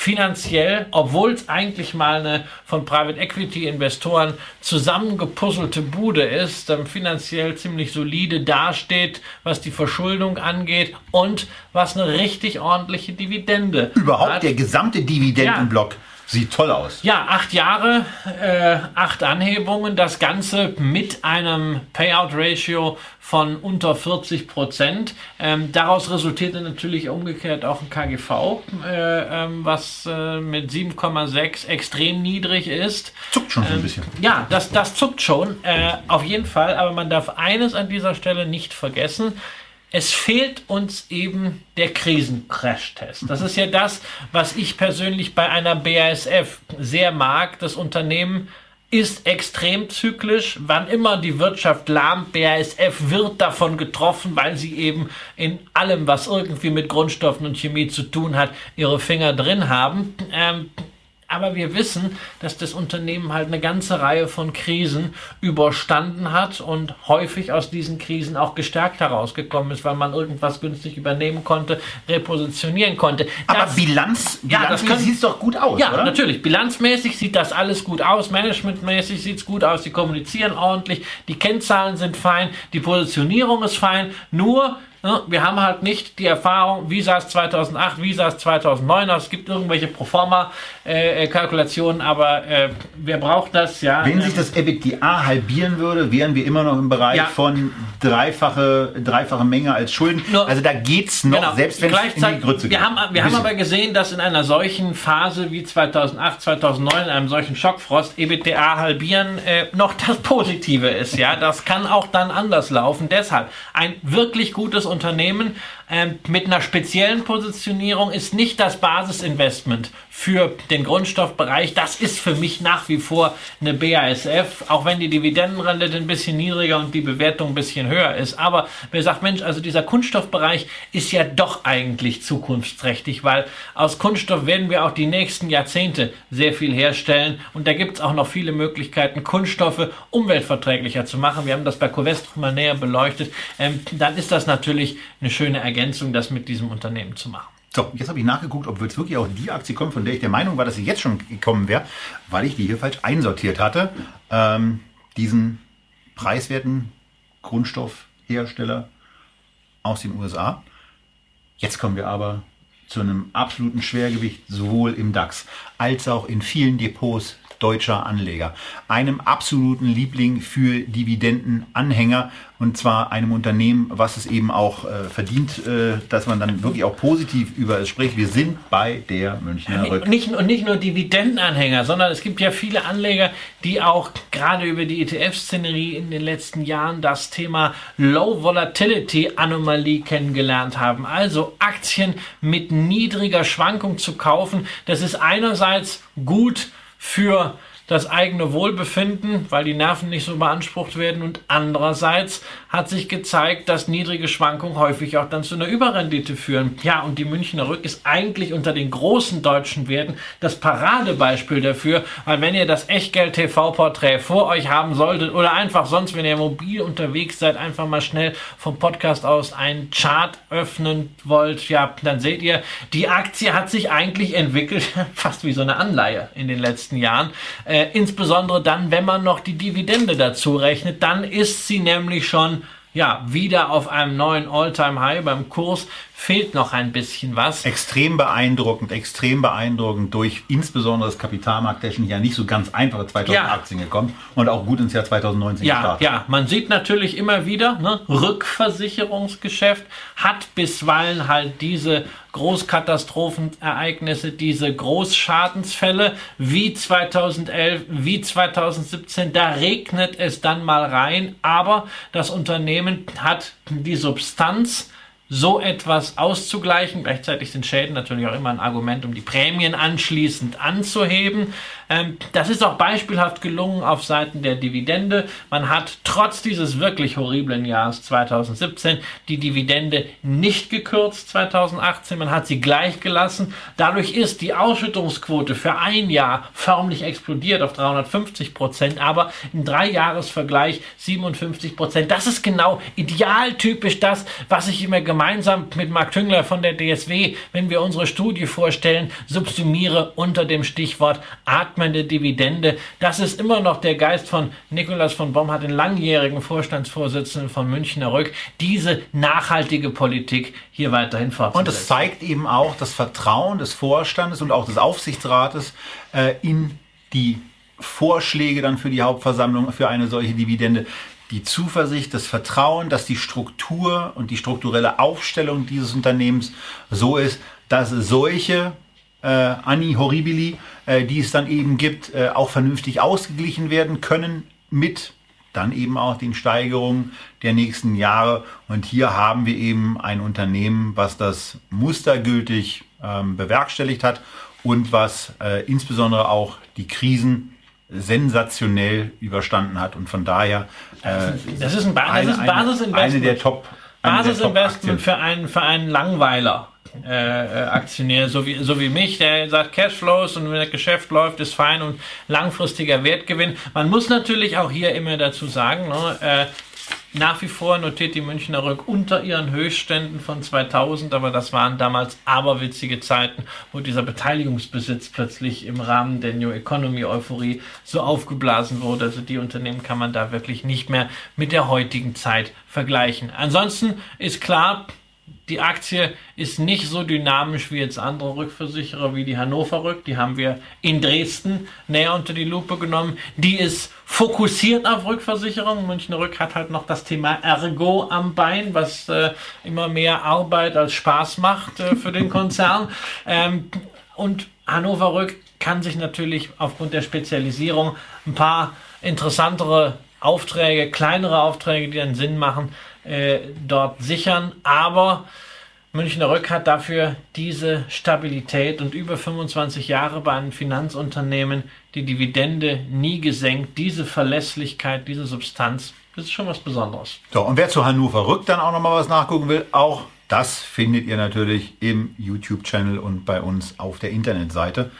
finanziell, obwohl es eigentlich mal eine von Private Equity Investoren zusammengepuzzelte Bude ist, ähm, finanziell ziemlich solide dasteht, was die Verschuldung angeht und was eine richtig ordentliche Dividende Überhaupt hat. der gesamte Dividendenblock sieht toll aus. Ja, acht Jahre, äh, acht Anhebungen, das Ganze mit einem Payout-Ratio von unter 40 Prozent. Ähm, daraus resultierte natürlich umgekehrt auch ein KGV, äh, ähm, was äh, mit 7,6 extrem niedrig ist. Zuckt schon so ein Ähm, bisschen. Ja, das, das zuckt schon, äh, auf jeden Fall. Aber man darf eines an dieser Stelle nicht vergessen. Es fehlt uns eben der Krisencrash-Test. Das ist ja das, was ich persönlich bei einer BASF sehr mag. Das Unternehmen ist extrem zyklisch. Wann immer die Wirtschaft lahmt, BASF wird davon getroffen, weil sie eben in allem, was irgendwie mit Grundstoffen und Chemie zu tun hat, ihre Finger drin haben. Ähm, aber wir wissen, dass das Unternehmen halt eine ganze Reihe von Krisen überstanden hat und häufig aus diesen Krisen auch gestärkt herausgekommen ist, weil man irgendwas günstig übernehmen konnte, repositionieren konnte. Aber Bilanz, Ja, das Bilanz können- sieht doch gut aus, ja, oder? natürlich. Bilanzmäßig sieht das alles gut aus. Managementmäßig sieht es gut aus. Die kommunizieren ordentlich. Die Kennzahlen sind fein. Die Positionierung ist fein. Nur? Wir haben halt nicht die Erfahrung, wie sah es 2008, wie sah es 2009 aus. Es gibt irgendwelche Proforma-Kalkulationen, aber äh, wer braucht das? Ja, Wenn sich das EBITDA halbieren würde, wären wir immer noch im Bereich Ja. von dreifache, dreifache Menge als Schulden. Nur- also da geht's noch, Genau. selbst wenn es in die Grütze geht. wir haben, wir haben aber gesehen, dass in einer solchen Phase wie 2008, 2009, in einem solchen Schockfrost, EBITDA halbieren äh, noch das Positive ist. Ja, das kann auch dann anders laufen. Deshalb ein wirklich gutes Unternehmen ähm, mit einer speziellen Positionierung ist nicht das Basisinvestment für den Grundstoffbereich. Das ist für mich nach wie vor eine BASF, auch wenn die Dividendenrendite ein bisschen niedriger und die Bewertung ein bisschen höher ist. Aber wer sagt, Mensch, also dieser Kunststoffbereich ist ja doch eigentlich zukunftsträchtig, weil aus Kunststoff werden wir auch die nächsten Jahrzehnte sehr viel herstellen und da gibt es auch noch viele Möglichkeiten, Kunststoffe umweltverträglicher zu machen. Wir haben das bei Covestro mal näher beleuchtet. Ähm, dann ist das natürlich eine schöne Ergänzung, das mit diesem Unternehmen zu machen. So, jetzt habe ich nachgeguckt, ob jetzt wirklich auch die Aktie kommt, von der ich der Meinung war, dass sie jetzt schon gekommen wäre, weil ich die hier falsch einsortiert hatte. Ähm, diesen preiswerten Grundstoffhersteller aus den USA. Jetzt kommen wir aber zu einem absoluten Schwergewicht, sowohl im DAX als auch in vielen Depots deutscher Anleger. Einem absoluten Liebling für Dividendenanhänger und zwar einem Unternehmen, was es eben auch äh, verdient, äh, dass man dann wirklich auch positiv über es spricht. Wir sind bei der Münchner Und Rück. nicht, und nicht nur Dividendenanhänger, sondern es gibt ja viele Anleger, die auch gerade über die ETF-Szenerie in den letzten Jahren das Thema Low Volatility Anomalie kennengelernt haben. Also Aktien mit niedriger Schwankung zu kaufen. Das ist einerseits gut für das eigene Wohlbefinden, weil die Nerven nicht so beansprucht werden. Und andererseits hat sich gezeigt, dass niedrige Schwankungen häufig auch dann zu einer Überrendite führen. Ja, und die Münchner Rück ist eigentlich unter den großen deutschen Werten das Paradebeispiel dafür, weil wenn ihr das Echtgeld-TV-Porträt vor euch haben solltet oder einfach sonst, wenn ihr mobil unterwegs seid, einfach mal schnell vom Podcast aus einen Chart öffnen wollt, ja, dann seht ihr, die Aktie hat sich eigentlich entwickelt, fast wie so eine Anleihe in den letzten Jahren. Äh, insbesondere dann, wenn man noch die Dividende dazu rechnet, dann ist sie nämlich schon ja, wieder auf einem neuen All-Time-High. Beim Kurs fehlt noch ein bisschen was. Extrem beeindruckend, extrem beeindruckend durch insbesondere das Kapitalmarkttechnik ja nicht so ganz einfache 2018 gekommen und auch gut ins Jahr 2019 Ja, gestartet. ja, man sieht natürlich immer wieder, ne, Rückversicherungsgeschäft hat bisweilen halt diese Großkatastrophenereignisse, diese Großschadensfälle wie 2011, wie 2017, da regnet es dann mal rein, aber das Unternehmen hat die Substanz, so etwas auszugleichen. Gleichzeitig sind Schäden natürlich auch immer ein Argument, um die Prämien anschließend anzuheben. Ähm, das ist auch beispielhaft gelungen auf Seiten der Dividende. Man hat trotz dieses wirklich horriblen Jahres 2017 die Dividende nicht gekürzt 2018. Man hat sie gleich gelassen. Dadurch ist die Ausschüttungsquote für ein Jahr förmlich explodiert auf 350 Prozent, aber im Dreijahresvergleich 57 Prozent. Das ist genau idealtypisch das, was ich immer gemeinsam mit Marc Tüngler von der DSW, wenn wir unsere Studie vorstellen, subsumiere unter dem Stichwort atmende Dividende. Das ist immer noch der Geist von Nikolaus von Bomm, den langjährigen Vorstandsvorsitzenden von Münchner Rück, diese nachhaltige Politik hier weiterhin Und fortzusetzen. es zeigt eben auch das Vertrauen des Vorstandes und auch des Aufsichtsrates äh, in die Vorschläge dann für die Hauptversammlung für eine solche Dividende. Die Zuversicht, das Vertrauen, dass die Struktur und die strukturelle Aufstellung dieses Unternehmens so ist, dass solche äh, Anni Horribili, äh, die es dann eben gibt, äh, auch vernünftig ausgeglichen werden können mit dann eben auch den Steigerungen der nächsten Jahre. Und hier haben wir eben ein Unternehmen, was das mustergültig ähm, bewerkstelligt hat und was äh, insbesondere auch die Krisen sensationell überstanden hat. Und von daher äh, Das ist ein, ba das eine, ist ein eine, Basisinvestment. eine der Top Basisinvestment für einen, für einen Langweiler. Äh, Aktionär, so wie, so wie mich, der sagt Cashflows und wenn das Geschäft läuft, ist fein und langfristiger Wertgewinn. Man muss natürlich auch hier immer dazu sagen, ne, äh, Nach wie vor notiert die Münchner Rück unter ihren Höchstständen von 2000, aber das waren damals aberwitzige Zeiten, wo dieser Beteiligungsbesitz plötzlich im Rahmen der New Economy Euphorie so aufgeblasen wurde. Also die Unternehmen kann man da wirklich nicht mehr mit der heutigen Zeit vergleichen. Ansonsten ist klar, die Aktie ist nicht so dynamisch wie jetzt andere Rückversicherer wie die Hannover Rück. Die haben wir in Dresden näher unter die Lupe genommen. Die ist fokussiert auf Rückversicherung. Münchner Rück hat halt noch das Thema Ergo am Bein, was äh, immer mehr Arbeit als Spaß macht äh, für den Konzern. ähm, und Hannover Rück kann sich natürlich aufgrund der Spezialisierung ein paar interessantere Aufträge, kleinere Aufträge, die dann Sinn machen, äh, dort sichern. Aber Münchner Rück hat dafür diese Stabilität und über 25 Jahre bei einem Finanzunternehmen die Dividende nie gesenkt. Diese Verlässlichkeit, diese Substanz, das ist schon was Besonderes. So, und wer zu Hannover Rück dann auch nochmal was nachgucken will, auch das findet ihr natürlich im YouTube-Channel und bei uns auf der Internetseite.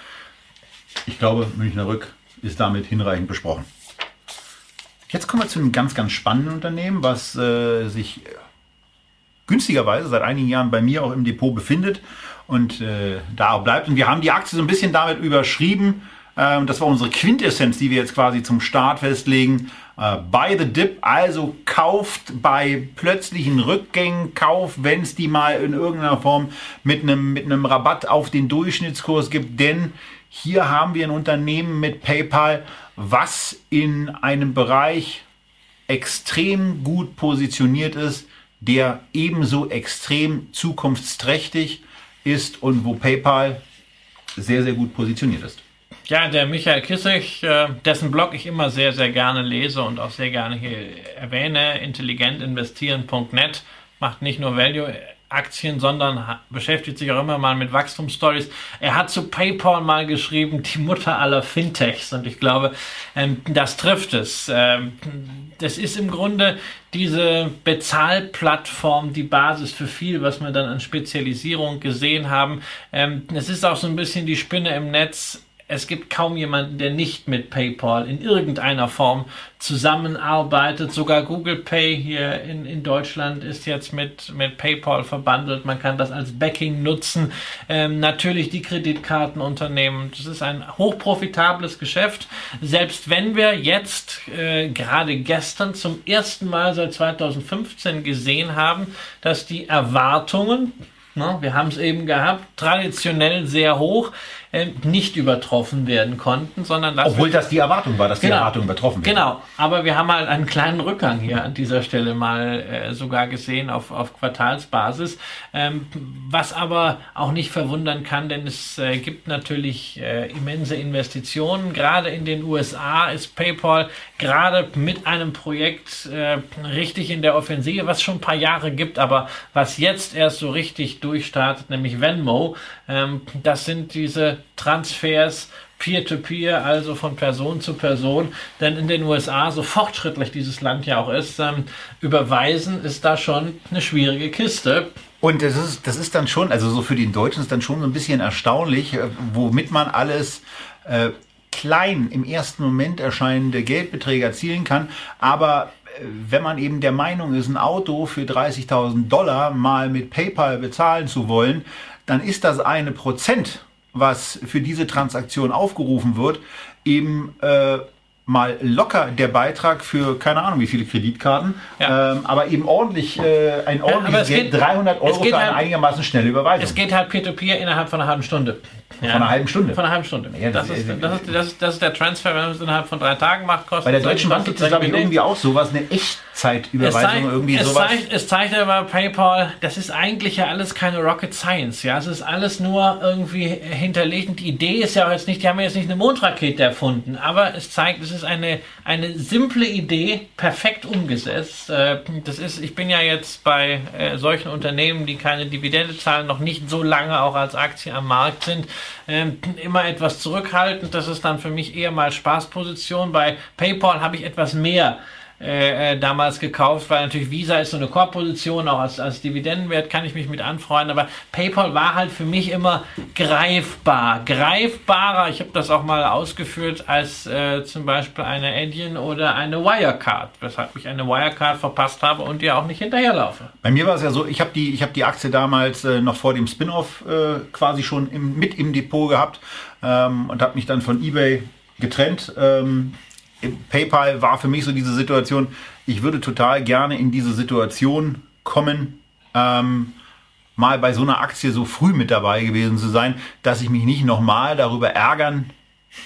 Ich glaube, Münchner Rück ist damit hinreichend besprochen. Jetzt kommen wir zu einem ganz, ganz spannenden Unternehmen, was äh, sich günstigerweise seit einigen Jahren bei mir auch im Depot befindet und äh, da auch bleibt. Und wir haben die Aktie so ein bisschen damit überschrieben. Ähm, das war unsere Quintessenz, die wir jetzt quasi zum Start festlegen. Äh, buy the dip, also kauft bei plötzlichen Rückgängen, kauft, wenn es die mal in irgendeiner Form mit einem mit einem Rabatt auf den Durchschnittskurs gibt, denn hier haben wir ein Unternehmen mit PayPal, was in einem Bereich extrem gut positioniert ist, der ebenso extrem zukunftsträchtig ist und wo PayPal sehr, sehr gut positioniert ist. Ja, der Michael Kissig, äh, dessen Blog ich immer sehr, sehr gerne lese und auch sehr gerne hier erwähne, intelligentinvestieren.net, macht nicht nur Value Aktien, sondern beschäftigt sich auch immer mal mit Wachstumsstories. Er hat zu PayPal mal geschrieben, die Mutter aller Fintechs. Und ich glaube, ähm, das trifft es. Ähm, das ist im Grunde diese Bezahlplattform, die Basis für viel, was wir dann an Spezialisierung gesehen haben. Ähm, es ist auch so ein bisschen die Spinne im Netz es gibt kaum jemanden, der nicht mit PayPal in irgendeiner Form zusammenarbeitet. Sogar Google Pay hier in, in Deutschland ist jetzt mit, mit PayPal verbandelt. Man kann das als Backing nutzen. Ähm, natürlich die Kreditkartenunternehmen. Das ist ein hochprofitables Geschäft. Selbst wenn wir jetzt äh, gerade gestern zum ersten Mal seit 2015 gesehen haben, dass die Erwartungen, wir haben es eben gehabt, traditionell sehr hoch nicht übertroffen werden konnten, sondern dass obwohl das die Erwartung war, dass genau, die Erwartung übertroffen werden. Genau, aber wir haben halt einen kleinen Rückgang hier an dieser Stelle mal äh, sogar gesehen auf, auf Quartalsbasis, ähm, was aber auch nicht verwundern kann, denn es äh, gibt natürlich äh, immense Investitionen. Gerade in den USA ist PayPal gerade mit einem Projekt äh, richtig in der Offensive, was schon ein paar Jahre gibt, aber was jetzt erst so richtig durchstartet, nämlich Venmo. Ähm, das sind diese Transfers Peer-to-Peer, -peer, also von Person zu Person, denn in den USA, so fortschrittlich dieses Land ja auch ist, ähm, überweisen ist da schon eine schwierige Kiste. Und das ist, das ist dann schon, also so für den Deutschen ist dann schon so ein bisschen erstaunlich, äh, womit man alles äh, klein im ersten Moment erscheinende Geldbeträge erzielen kann, aber äh, wenn man eben der Meinung ist, ein Auto für 30.000 Dollar mal mit PayPal bezahlen zu wollen, dann ist das eine Prozent, was für diese Transaktion aufgerufen wird, eben äh, mal locker der Beitrag für keine Ahnung wie viele Kreditkarten, ja. ähm, aber eben ordentlich äh, ein ordentliches ja, Geld, geht, 300 Euro für eine halt, einigermaßen schnelle Überweisung. Es geht halt Peer-to-Peer -Peer innerhalb von einer halben Stunde. Ja. Von einer halben Stunde. Von einer halben Stunde. Ja, das, das, ist, das, ist, das, ist, das ist der Transfer, wenn man es innerhalb von drei Tagen macht, kostet. Bei der Deutschen Bank gibt es, glaube ich, irgendwie auch sowas, eine Echtzeitüberweisung, zeigt, irgendwie es sowas. Zeigt, es zeigt aber PayPal, das ist eigentlich ja alles keine Rocket Science. Ja, es ist alles nur irgendwie hinterlegt. Und die Idee ist ja auch jetzt nicht, die haben ja jetzt nicht eine Mondrakete erfunden, aber es zeigt, es ist eine, eine simple Idee, perfekt umgesetzt. Äh, das ist, ich bin ja jetzt bei äh, solchen Unternehmen, die keine Dividende zahlen, noch nicht so lange auch als Aktie am Markt sind ähm, immer etwas zurückhaltend. Das ist dann für mich eher mal Spaßposition. Bei PayPal habe ich etwas mehr äh, äh, damals gekauft, weil natürlich Visa ist so eine Core-Position, auch als, als Dividendenwert kann ich mich mit anfreunden, aber PayPal war halt für mich immer greifbar, greifbarer, ich habe das auch mal ausgeführt, als äh, zum Beispiel eine Adyen oder eine Wirecard, weshalb ich eine Wirecard verpasst habe und ihr auch nicht hinterherlaufe. Bei mir war es ja so, ich habe die, hab die Aktie damals äh, noch vor dem Spin-off äh, quasi schon im, mit im Depot gehabt ähm, und habe mich dann von eBay getrennt. Ähm, PayPal war für mich so diese Situation, ich würde total gerne in diese Situation kommen, ähm, mal bei so einer Aktie so früh mit dabei gewesen zu sein, dass ich mich nicht nochmal darüber ärgern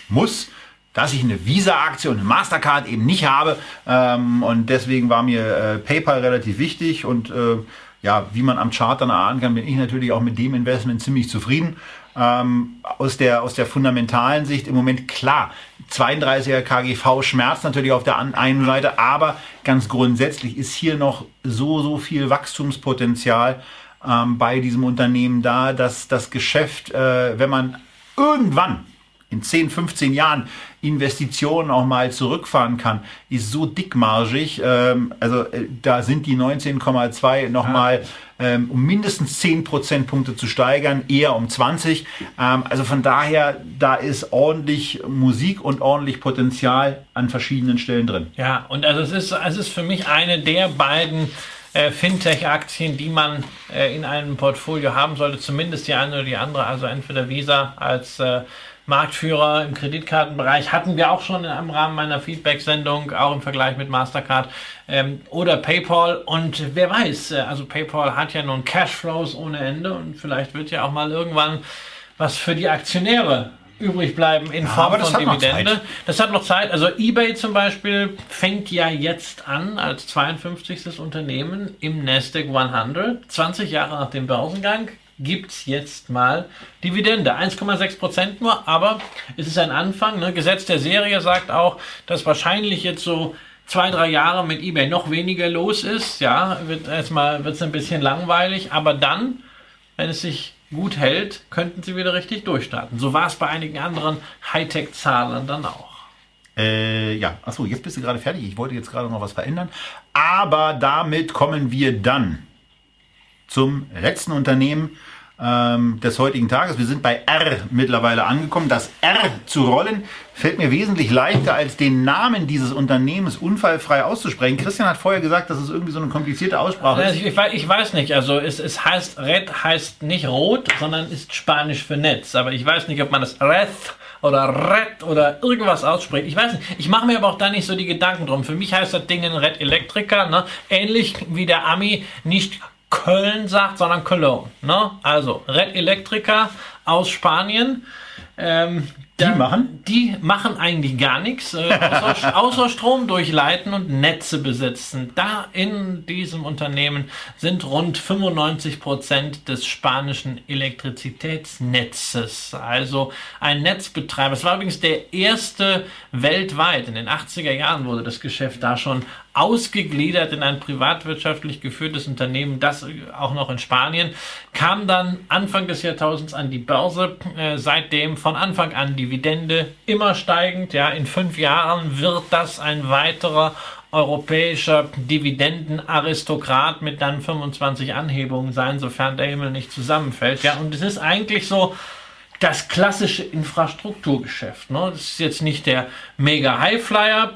muss, dass ich eine Visa-Aktie und eine Mastercard eben nicht habe. Ähm, und deswegen war mir äh, PayPal relativ wichtig und äh, ja, wie man am Chart dann erahnen kann, bin ich natürlich auch mit dem Investment ziemlich zufrieden. Ähm, aus, der, aus der fundamentalen Sicht im Moment klar. 32er KGV schmerzt natürlich auf der einen Seite, aber ganz grundsätzlich ist hier noch so, so viel Wachstumspotenzial ähm, bei diesem Unternehmen da, dass das Geschäft, äh, wenn man irgendwann in 10, 15 Jahren Investitionen auch mal zurückfahren kann, ist so dickmargig. Ähm, also äh, da sind die 19,2 nochmal ähm, um mindestens 10 Prozentpunkte zu steigern, eher um 20. Ähm, also von daher, da ist ordentlich Musik und ordentlich Potenzial an verschiedenen Stellen drin. Ja, und also es ist, es ist für mich eine der beiden äh, Fintech-Aktien, die man äh, in einem Portfolio haben sollte, zumindest die eine oder die andere, also entweder Visa als äh, Marktführer im Kreditkartenbereich hatten wir auch schon im Rahmen meiner Feedback-Sendung, auch im Vergleich mit Mastercard ähm, oder PayPal. Und wer weiß, äh, also PayPal hat ja nun Cashflows ohne Ende und vielleicht wird ja auch mal irgendwann was für die Aktionäre übrig bleiben in Form ja, von Dividende. Das hat noch Zeit. Also eBay zum Beispiel fängt ja jetzt an als 52. Unternehmen im Nasdaq 100, 20 Jahre nach dem Börsengang gibt es jetzt mal Dividende. 1,6 Prozent nur, aber es ist ein Anfang. Ne? Gesetz der Serie sagt auch, dass wahrscheinlich jetzt so zwei, drei Jahre mit eBay noch weniger los ist. Ja, wird erstmal wird es ein bisschen langweilig, aber dann, wenn es sich gut hält, könnten sie wieder richtig durchstarten. So war es bei einigen anderen Hightech-Zahlern dann auch. Äh, ja, achso, jetzt bist du gerade fertig. Ich wollte jetzt gerade noch was verändern. Aber damit kommen wir dann zum letzten Unternehmen ähm, des heutigen Tages. Wir sind bei R mittlerweile angekommen. Das R zu rollen fällt mir wesentlich leichter, als den Namen dieses Unternehmens unfallfrei auszusprechen. Christian hat vorher gesagt, dass es irgendwie so eine komplizierte Aussprache ist. Ich, ich, weiß nicht, also es, es heißt Red heißt nicht rot, sondern ist Spanisch für Netz. Aber ich weiß nicht, ob man das Red oder Red oder irgendwas ausspricht. Ich weiß nicht. Ich mache mir aber auch da nicht so die Gedanken drum. Für mich heißt das Ding ein Red Electrica, ne? ähnlich wie der Ami nicht Köln sagt, sondern Cologne. Ne? Also Red Electrica aus Spanien. Ähm, die machen? Die machen eigentlich gar nichts, äh, außer, außer, Strom durchleiten und Netze besetzen. Da in diesem Unternehmen sind rund 95 Prozent des spanischen Elektrizitätsnetzes. Also ein Netzbetreiber. Es war übrigens der erste weltweit. In den 80er Jahren wurde das Geschäft da schon ausgegliedert in ein privatwirtschaftlich geführtes Unternehmen, das auch noch in Spanien, kam dann Anfang des Jahrtausends an die Börse, äh, seitdem von Anfang an Dividende immer steigend, ja, in fünf Jahren wird das ein weiterer europäischer Dividendenaristokrat mit dann 25 Anhebungen sein, sofern der Himmel nicht zusammenfällt, ja, und es ist eigentlich so, das klassische Infrastrukturgeschäft. Ne? Das ist jetzt nicht der mega Highflyer,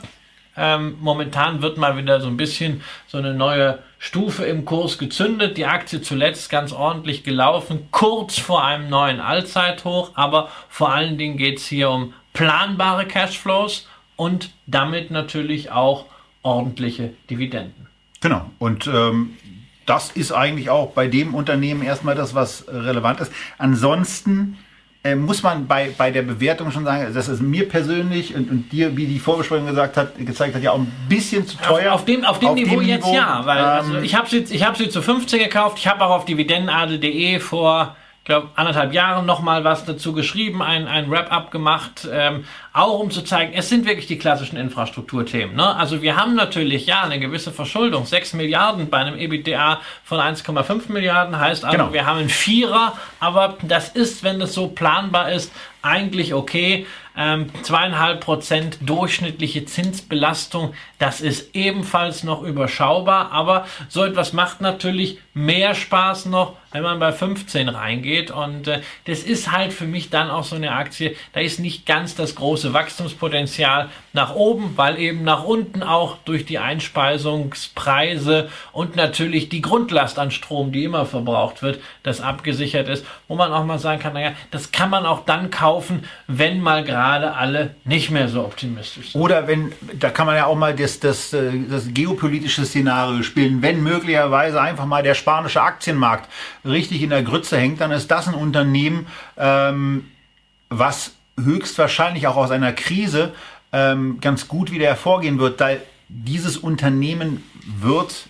ähm, momentan wird mal wieder so ein bisschen so eine neue Stufe im Kurs gezündet. Die Aktie zuletzt ganz ordentlich gelaufen, kurz vor einem neuen Allzeithoch. Aber vor allen Dingen geht es hier um planbare Cashflows und damit natürlich auch ordentliche Dividenden. Genau. Und ähm, das ist eigentlich auch bei dem Unternehmen erstmal das, was relevant ist. Ansonsten äh, muss man bei, bei der Bewertung schon sagen, das ist mir persönlich und, und dir, wie die Vorbesprechung gesagt hat, gezeigt hat, ja auch ein bisschen zu teuer. Auf, auf dem, auf dem auf Niveau dem jetzt Niveau, ja, weil ähm, also ich habe sie, hab sie zu 15 gekauft, ich habe auch auf dividendenadel.de vor glaube, anderthalb Jahren nochmal was dazu geschrieben, ein, ein Wrap-up gemacht, ähm, auch um zu zeigen, es sind wirklich die klassischen Infrastrukturthemen. Ne? Also wir haben natürlich ja eine gewisse Verschuldung. 6 Milliarden bei einem EBITDA von 1,5 Milliarden heißt also, genau. wir haben einen Vierer, aber das ist, wenn das so planbar ist, eigentlich okay. Ähm, zweieinhalb Prozent durchschnittliche Zinsbelastung, das ist ebenfalls noch überschaubar, aber so etwas macht natürlich mehr Spaß noch, wenn man bei 15 reingeht. Und äh, das ist halt für mich dann auch so eine Aktie, da ist nicht ganz das große Wachstumspotenzial nach oben, weil eben nach unten auch durch die Einspeisungspreise und natürlich die Grundlast an Strom, die immer verbraucht wird, das abgesichert ist, wo man auch mal sagen kann, naja, das kann man auch dann kaufen, wenn mal gerade alle nicht mehr so optimistisch sind. Oder wenn, da kann man ja auch mal das, das, äh, das geopolitische Szenario spielen, wenn möglicherweise einfach mal der spanische Aktienmarkt richtig in der Grütze hängt, dann ist das ein Unternehmen, ähm, was höchstwahrscheinlich auch aus einer Krise ähm, ganz gut wieder hervorgehen wird, weil dieses Unternehmen wird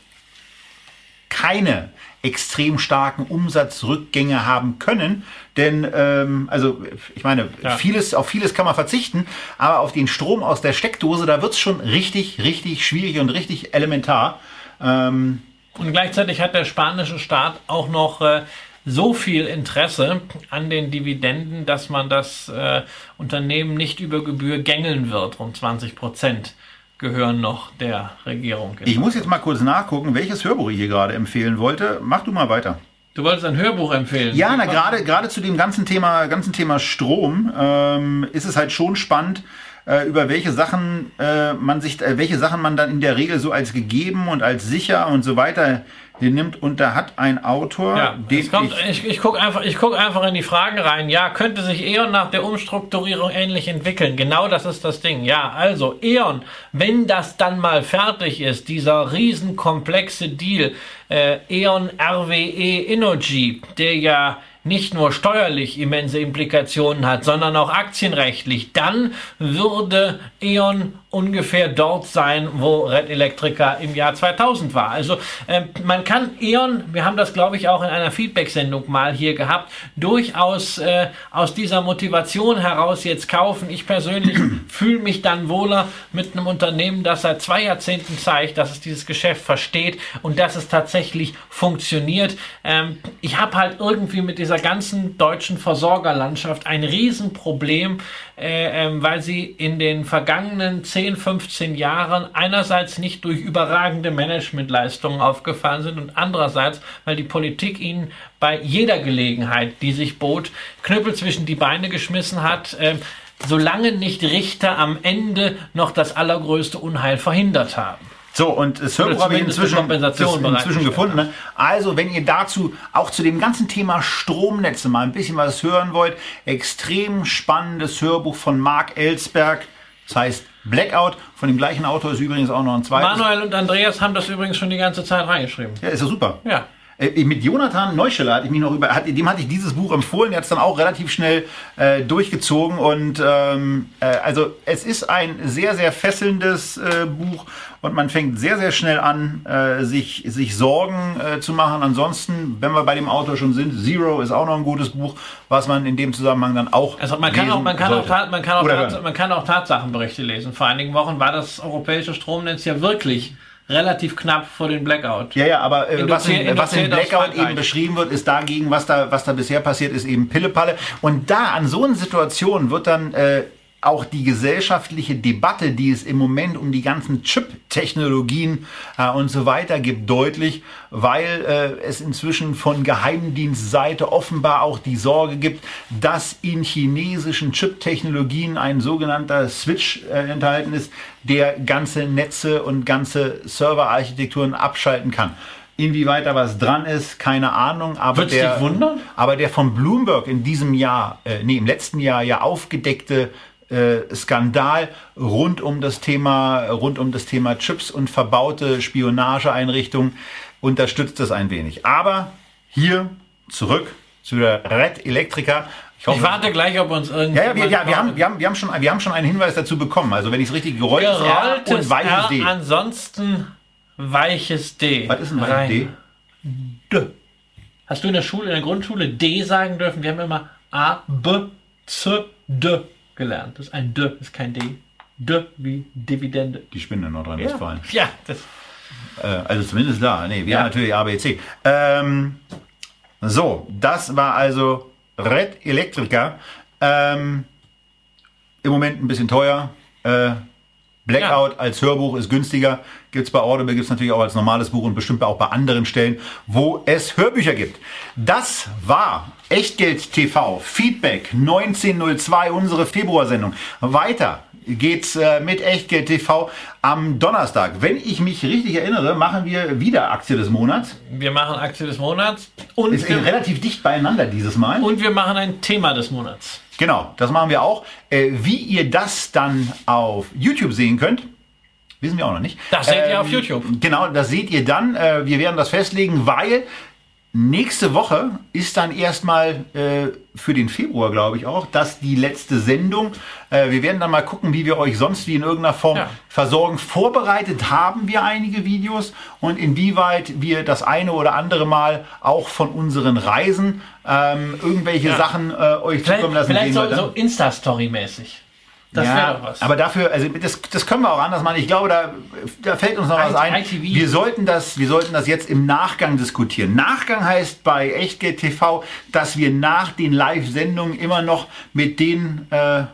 keine extrem starken Umsatzrückgänge haben können. Denn, ähm, also ich meine, ja. vieles, auf vieles kann man verzichten, aber auf den Strom aus der Steckdose, da wird es schon richtig, richtig schwierig und richtig elementar. Ähm, und gleichzeitig hat der spanische Staat auch noch äh, so viel Interesse an den Dividenden, dass man das äh, Unternehmen nicht über Gebühr gängeln wird. Um 20 Prozent gehören noch der Regierung. Ich muss jetzt mal kurz nachgucken, welches Hörbuch ich hier gerade empfehlen wollte. Mach du mal weiter. Du wolltest ein Hörbuch empfehlen. Ja, na, gerade, gerade zu dem ganzen Thema, ganzen Thema Strom ähm, ist es halt schon spannend, äh, über welche Sachen äh, man sich, äh, welche Sachen man dann in der Regel so als gegeben und als sicher und so weiter nimmt. Und da hat ein Autor, ja, den kommt, ich, ich, ich gucke einfach, ich guck einfach in die Fragen rein. Ja, könnte sich E.ON nach der Umstrukturierung ähnlich entwickeln? Genau das ist das Ding. Ja, also E.ON, wenn das dann mal fertig ist, dieser riesenkomplexe Deal, äh, E.ON RWE Energy, der ja nicht nur steuerlich immense Implikationen hat, sondern auch aktienrechtlich, dann würde E.ON ungefähr dort sein, wo Red Electrica im Jahr 2000 war. Also äh, man kann E.ON, wir haben das glaube ich auch in einer Feedback-Sendung mal hier gehabt, durchaus äh, aus dieser Motivation heraus jetzt kaufen. Ich persönlich fühle mich dann wohler mit einem Unternehmen, das seit zwei Jahrzehnten zeigt, dass es dieses Geschäft versteht und dass es tatsächlich funktioniert. Ähm, ich habe halt irgendwie mit dieser ganzen deutschen Versorgerlandschaft ein Riesenproblem, äh, äh, weil sie in den vergangenen 10, 15 Jahren einerseits nicht durch überragende Managementleistungen aufgefallen sind und andererseits, weil die Politik ihnen bei jeder Gelegenheit, die sich bot, Knüppel zwischen die Beine geschmissen hat. Äh, solange nicht Richter am Ende noch das allergrößte Unheil verhindert haben. So, und das Hörbuch habe ich inzwischen, inzwischen gefunden. Ne? Also, wenn ihr dazu auch zu dem ganzen Thema Stromnetze mal ein bisschen was hören wollt, extrem spannendes Hörbuch von Mark Ellsberg. Das heißt Blackout. Von dem gleichen Autor ist übrigens auch noch ein zweites. Manuel und Andreas haben das übrigens schon die ganze Zeit reingeschrieben. Ja, ist ja super. Ja. Äh, mit Jonathan Neuscheller hatte ich mich noch über, hat, dem hatte ich dieses Buch empfohlen, der hat es dann auch relativ schnell äh, durchgezogen und ähm, äh, also es ist ein sehr, sehr fesselndes äh, Buch und man fängt sehr, sehr schnell an, äh, sich, sich Sorgen äh, zu machen. Ansonsten, wenn wir bei dem Autor schon sind, Zero ist auch noch ein gutes Buch, was man in dem Zusammenhang dann auch. Also man kann auch, man kann auch, man kann auch, man kann auch Tatsachenberichte lesen. Vor einigen Wochen war das europäische Stromnetz ja wirklich relativ knapp vor den Blackout. Ja, ja, aber äh, was, in, was in Blackout eben beschrieben wird, ist dagegen, was da, was da bisher passiert ist, eben Pillepalle. Und da an so einer Situation wird dann äh, auch die gesellschaftliche Debatte, die es im Moment um die ganzen Chip-Technologien äh, und so weiter gibt, deutlich, weil äh, es inzwischen von Geheimdienstseite offenbar auch die Sorge gibt, dass in chinesischen Chip-Technologien ein sogenannter Switch äh, enthalten ist, der ganze Netze und ganze Serverarchitekturen abschalten kann. Inwieweit da was dran ist, keine Ahnung. Aber Würdest der, aber der von Bloomberg in diesem Jahr, äh, nee, im letzten Jahr ja aufgedeckte äh, Skandal rund um das Thema, rund um das Thema Chips und verbaute Spionageeinrichtungen unterstützt das ein wenig. Aber hier zurück zu der Red Electrica. Ich, hoffe, ich warte gleich, ob uns irgendwie. Ja, ja, wir, ja wir, haben, wir, haben, wir, haben schon, wir haben schon einen Hinweis dazu bekommen. Also, wenn ich es richtig gerolltes R und weiches R, D. Ansonsten weiches D. Was ist ein weiches D? D. Hast du in der Schule, in der Grundschule D sagen dürfen? Wir haben immer A, B, C, D gelernt. Das ist ein D, ist kein D. D wie Dividende. Die Spinne in Nordrhein-Westfalen. Ja, ja, das. Äh, also zumindest da. Nee, wir ja. haben natürlich ABC. Ähm, so, das war also Red Electrica. Ähm, im Moment ein bisschen teuer. Äh, Blackout ja. als Hörbuch ist günstiger. Gibt es bei Audible, gibt es natürlich auch als normales Buch und bestimmt auch bei anderen Stellen, wo es Hörbücher gibt. Das war Echtgeld TV, Feedback 1902, unsere Februarsendung. Weiter geht's äh, mit Echtgeld TV am Donnerstag. Wenn ich mich richtig erinnere, machen wir wieder Aktie des Monats. Wir machen Aktie des Monats und ist relativ dicht beieinander dieses Mal. Und wir machen ein Thema des Monats. Genau, das machen wir auch. Äh, wie ihr das dann auf YouTube sehen könnt, wissen wir auch noch nicht. Das seht ähm, ihr auf YouTube. Genau, das seht ihr dann. Äh, wir werden das festlegen, weil Nächste Woche ist dann erstmal äh, für den Februar, glaube ich auch, das die letzte Sendung. Äh, wir werden dann mal gucken, wie wir euch sonst wie in irgendeiner Form ja. versorgen. Vorbereitet haben wir einige Videos und inwieweit wir das eine oder andere Mal auch von unseren Reisen ähm, irgendwelche ja. Sachen äh, euch vielleicht, zukommen lassen. Vielleicht so, so Insta-Story-mäßig. Das ja, wäre doch was. Aber dafür, also das, das können wir auch anders machen. Ich glaube, da, da fällt uns noch was ein. ITV. Wir sollten, das, wir sollten das jetzt im Nachgang diskutieren. Nachgang heißt bei Echtgeld TV, dass wir nach den Live-Sendungen immer noch mit den äh,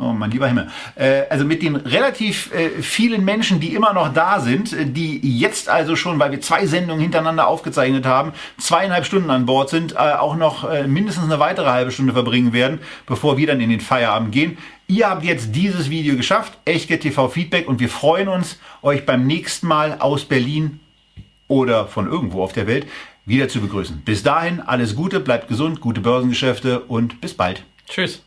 Oh, mein lieber Himmel. Äh, also mit den relativ äh, vielen Menschen, die immer noch da sind, äh, die jetzt also schon, weil wir zwei Sendungen hintereinander aufgezeichnet haben, zweieinhalb Stunden an Bord sind, auch noch mindestens eine weitere halbe Stunde verbringen werden, bevor wir dann in den Feierabend gehen. Ihr habt jetzt dieses Video geschafft, Echtgeld TV Feedback und wir freuen uns, euch beim nächsten Mal aus Berlin oder von irgendwo auf der Welt wieder zu begrüßen. Bis dahin alles Gute, bleibt gesund, gute Börsengeschäfte und bis bald. Tschüss.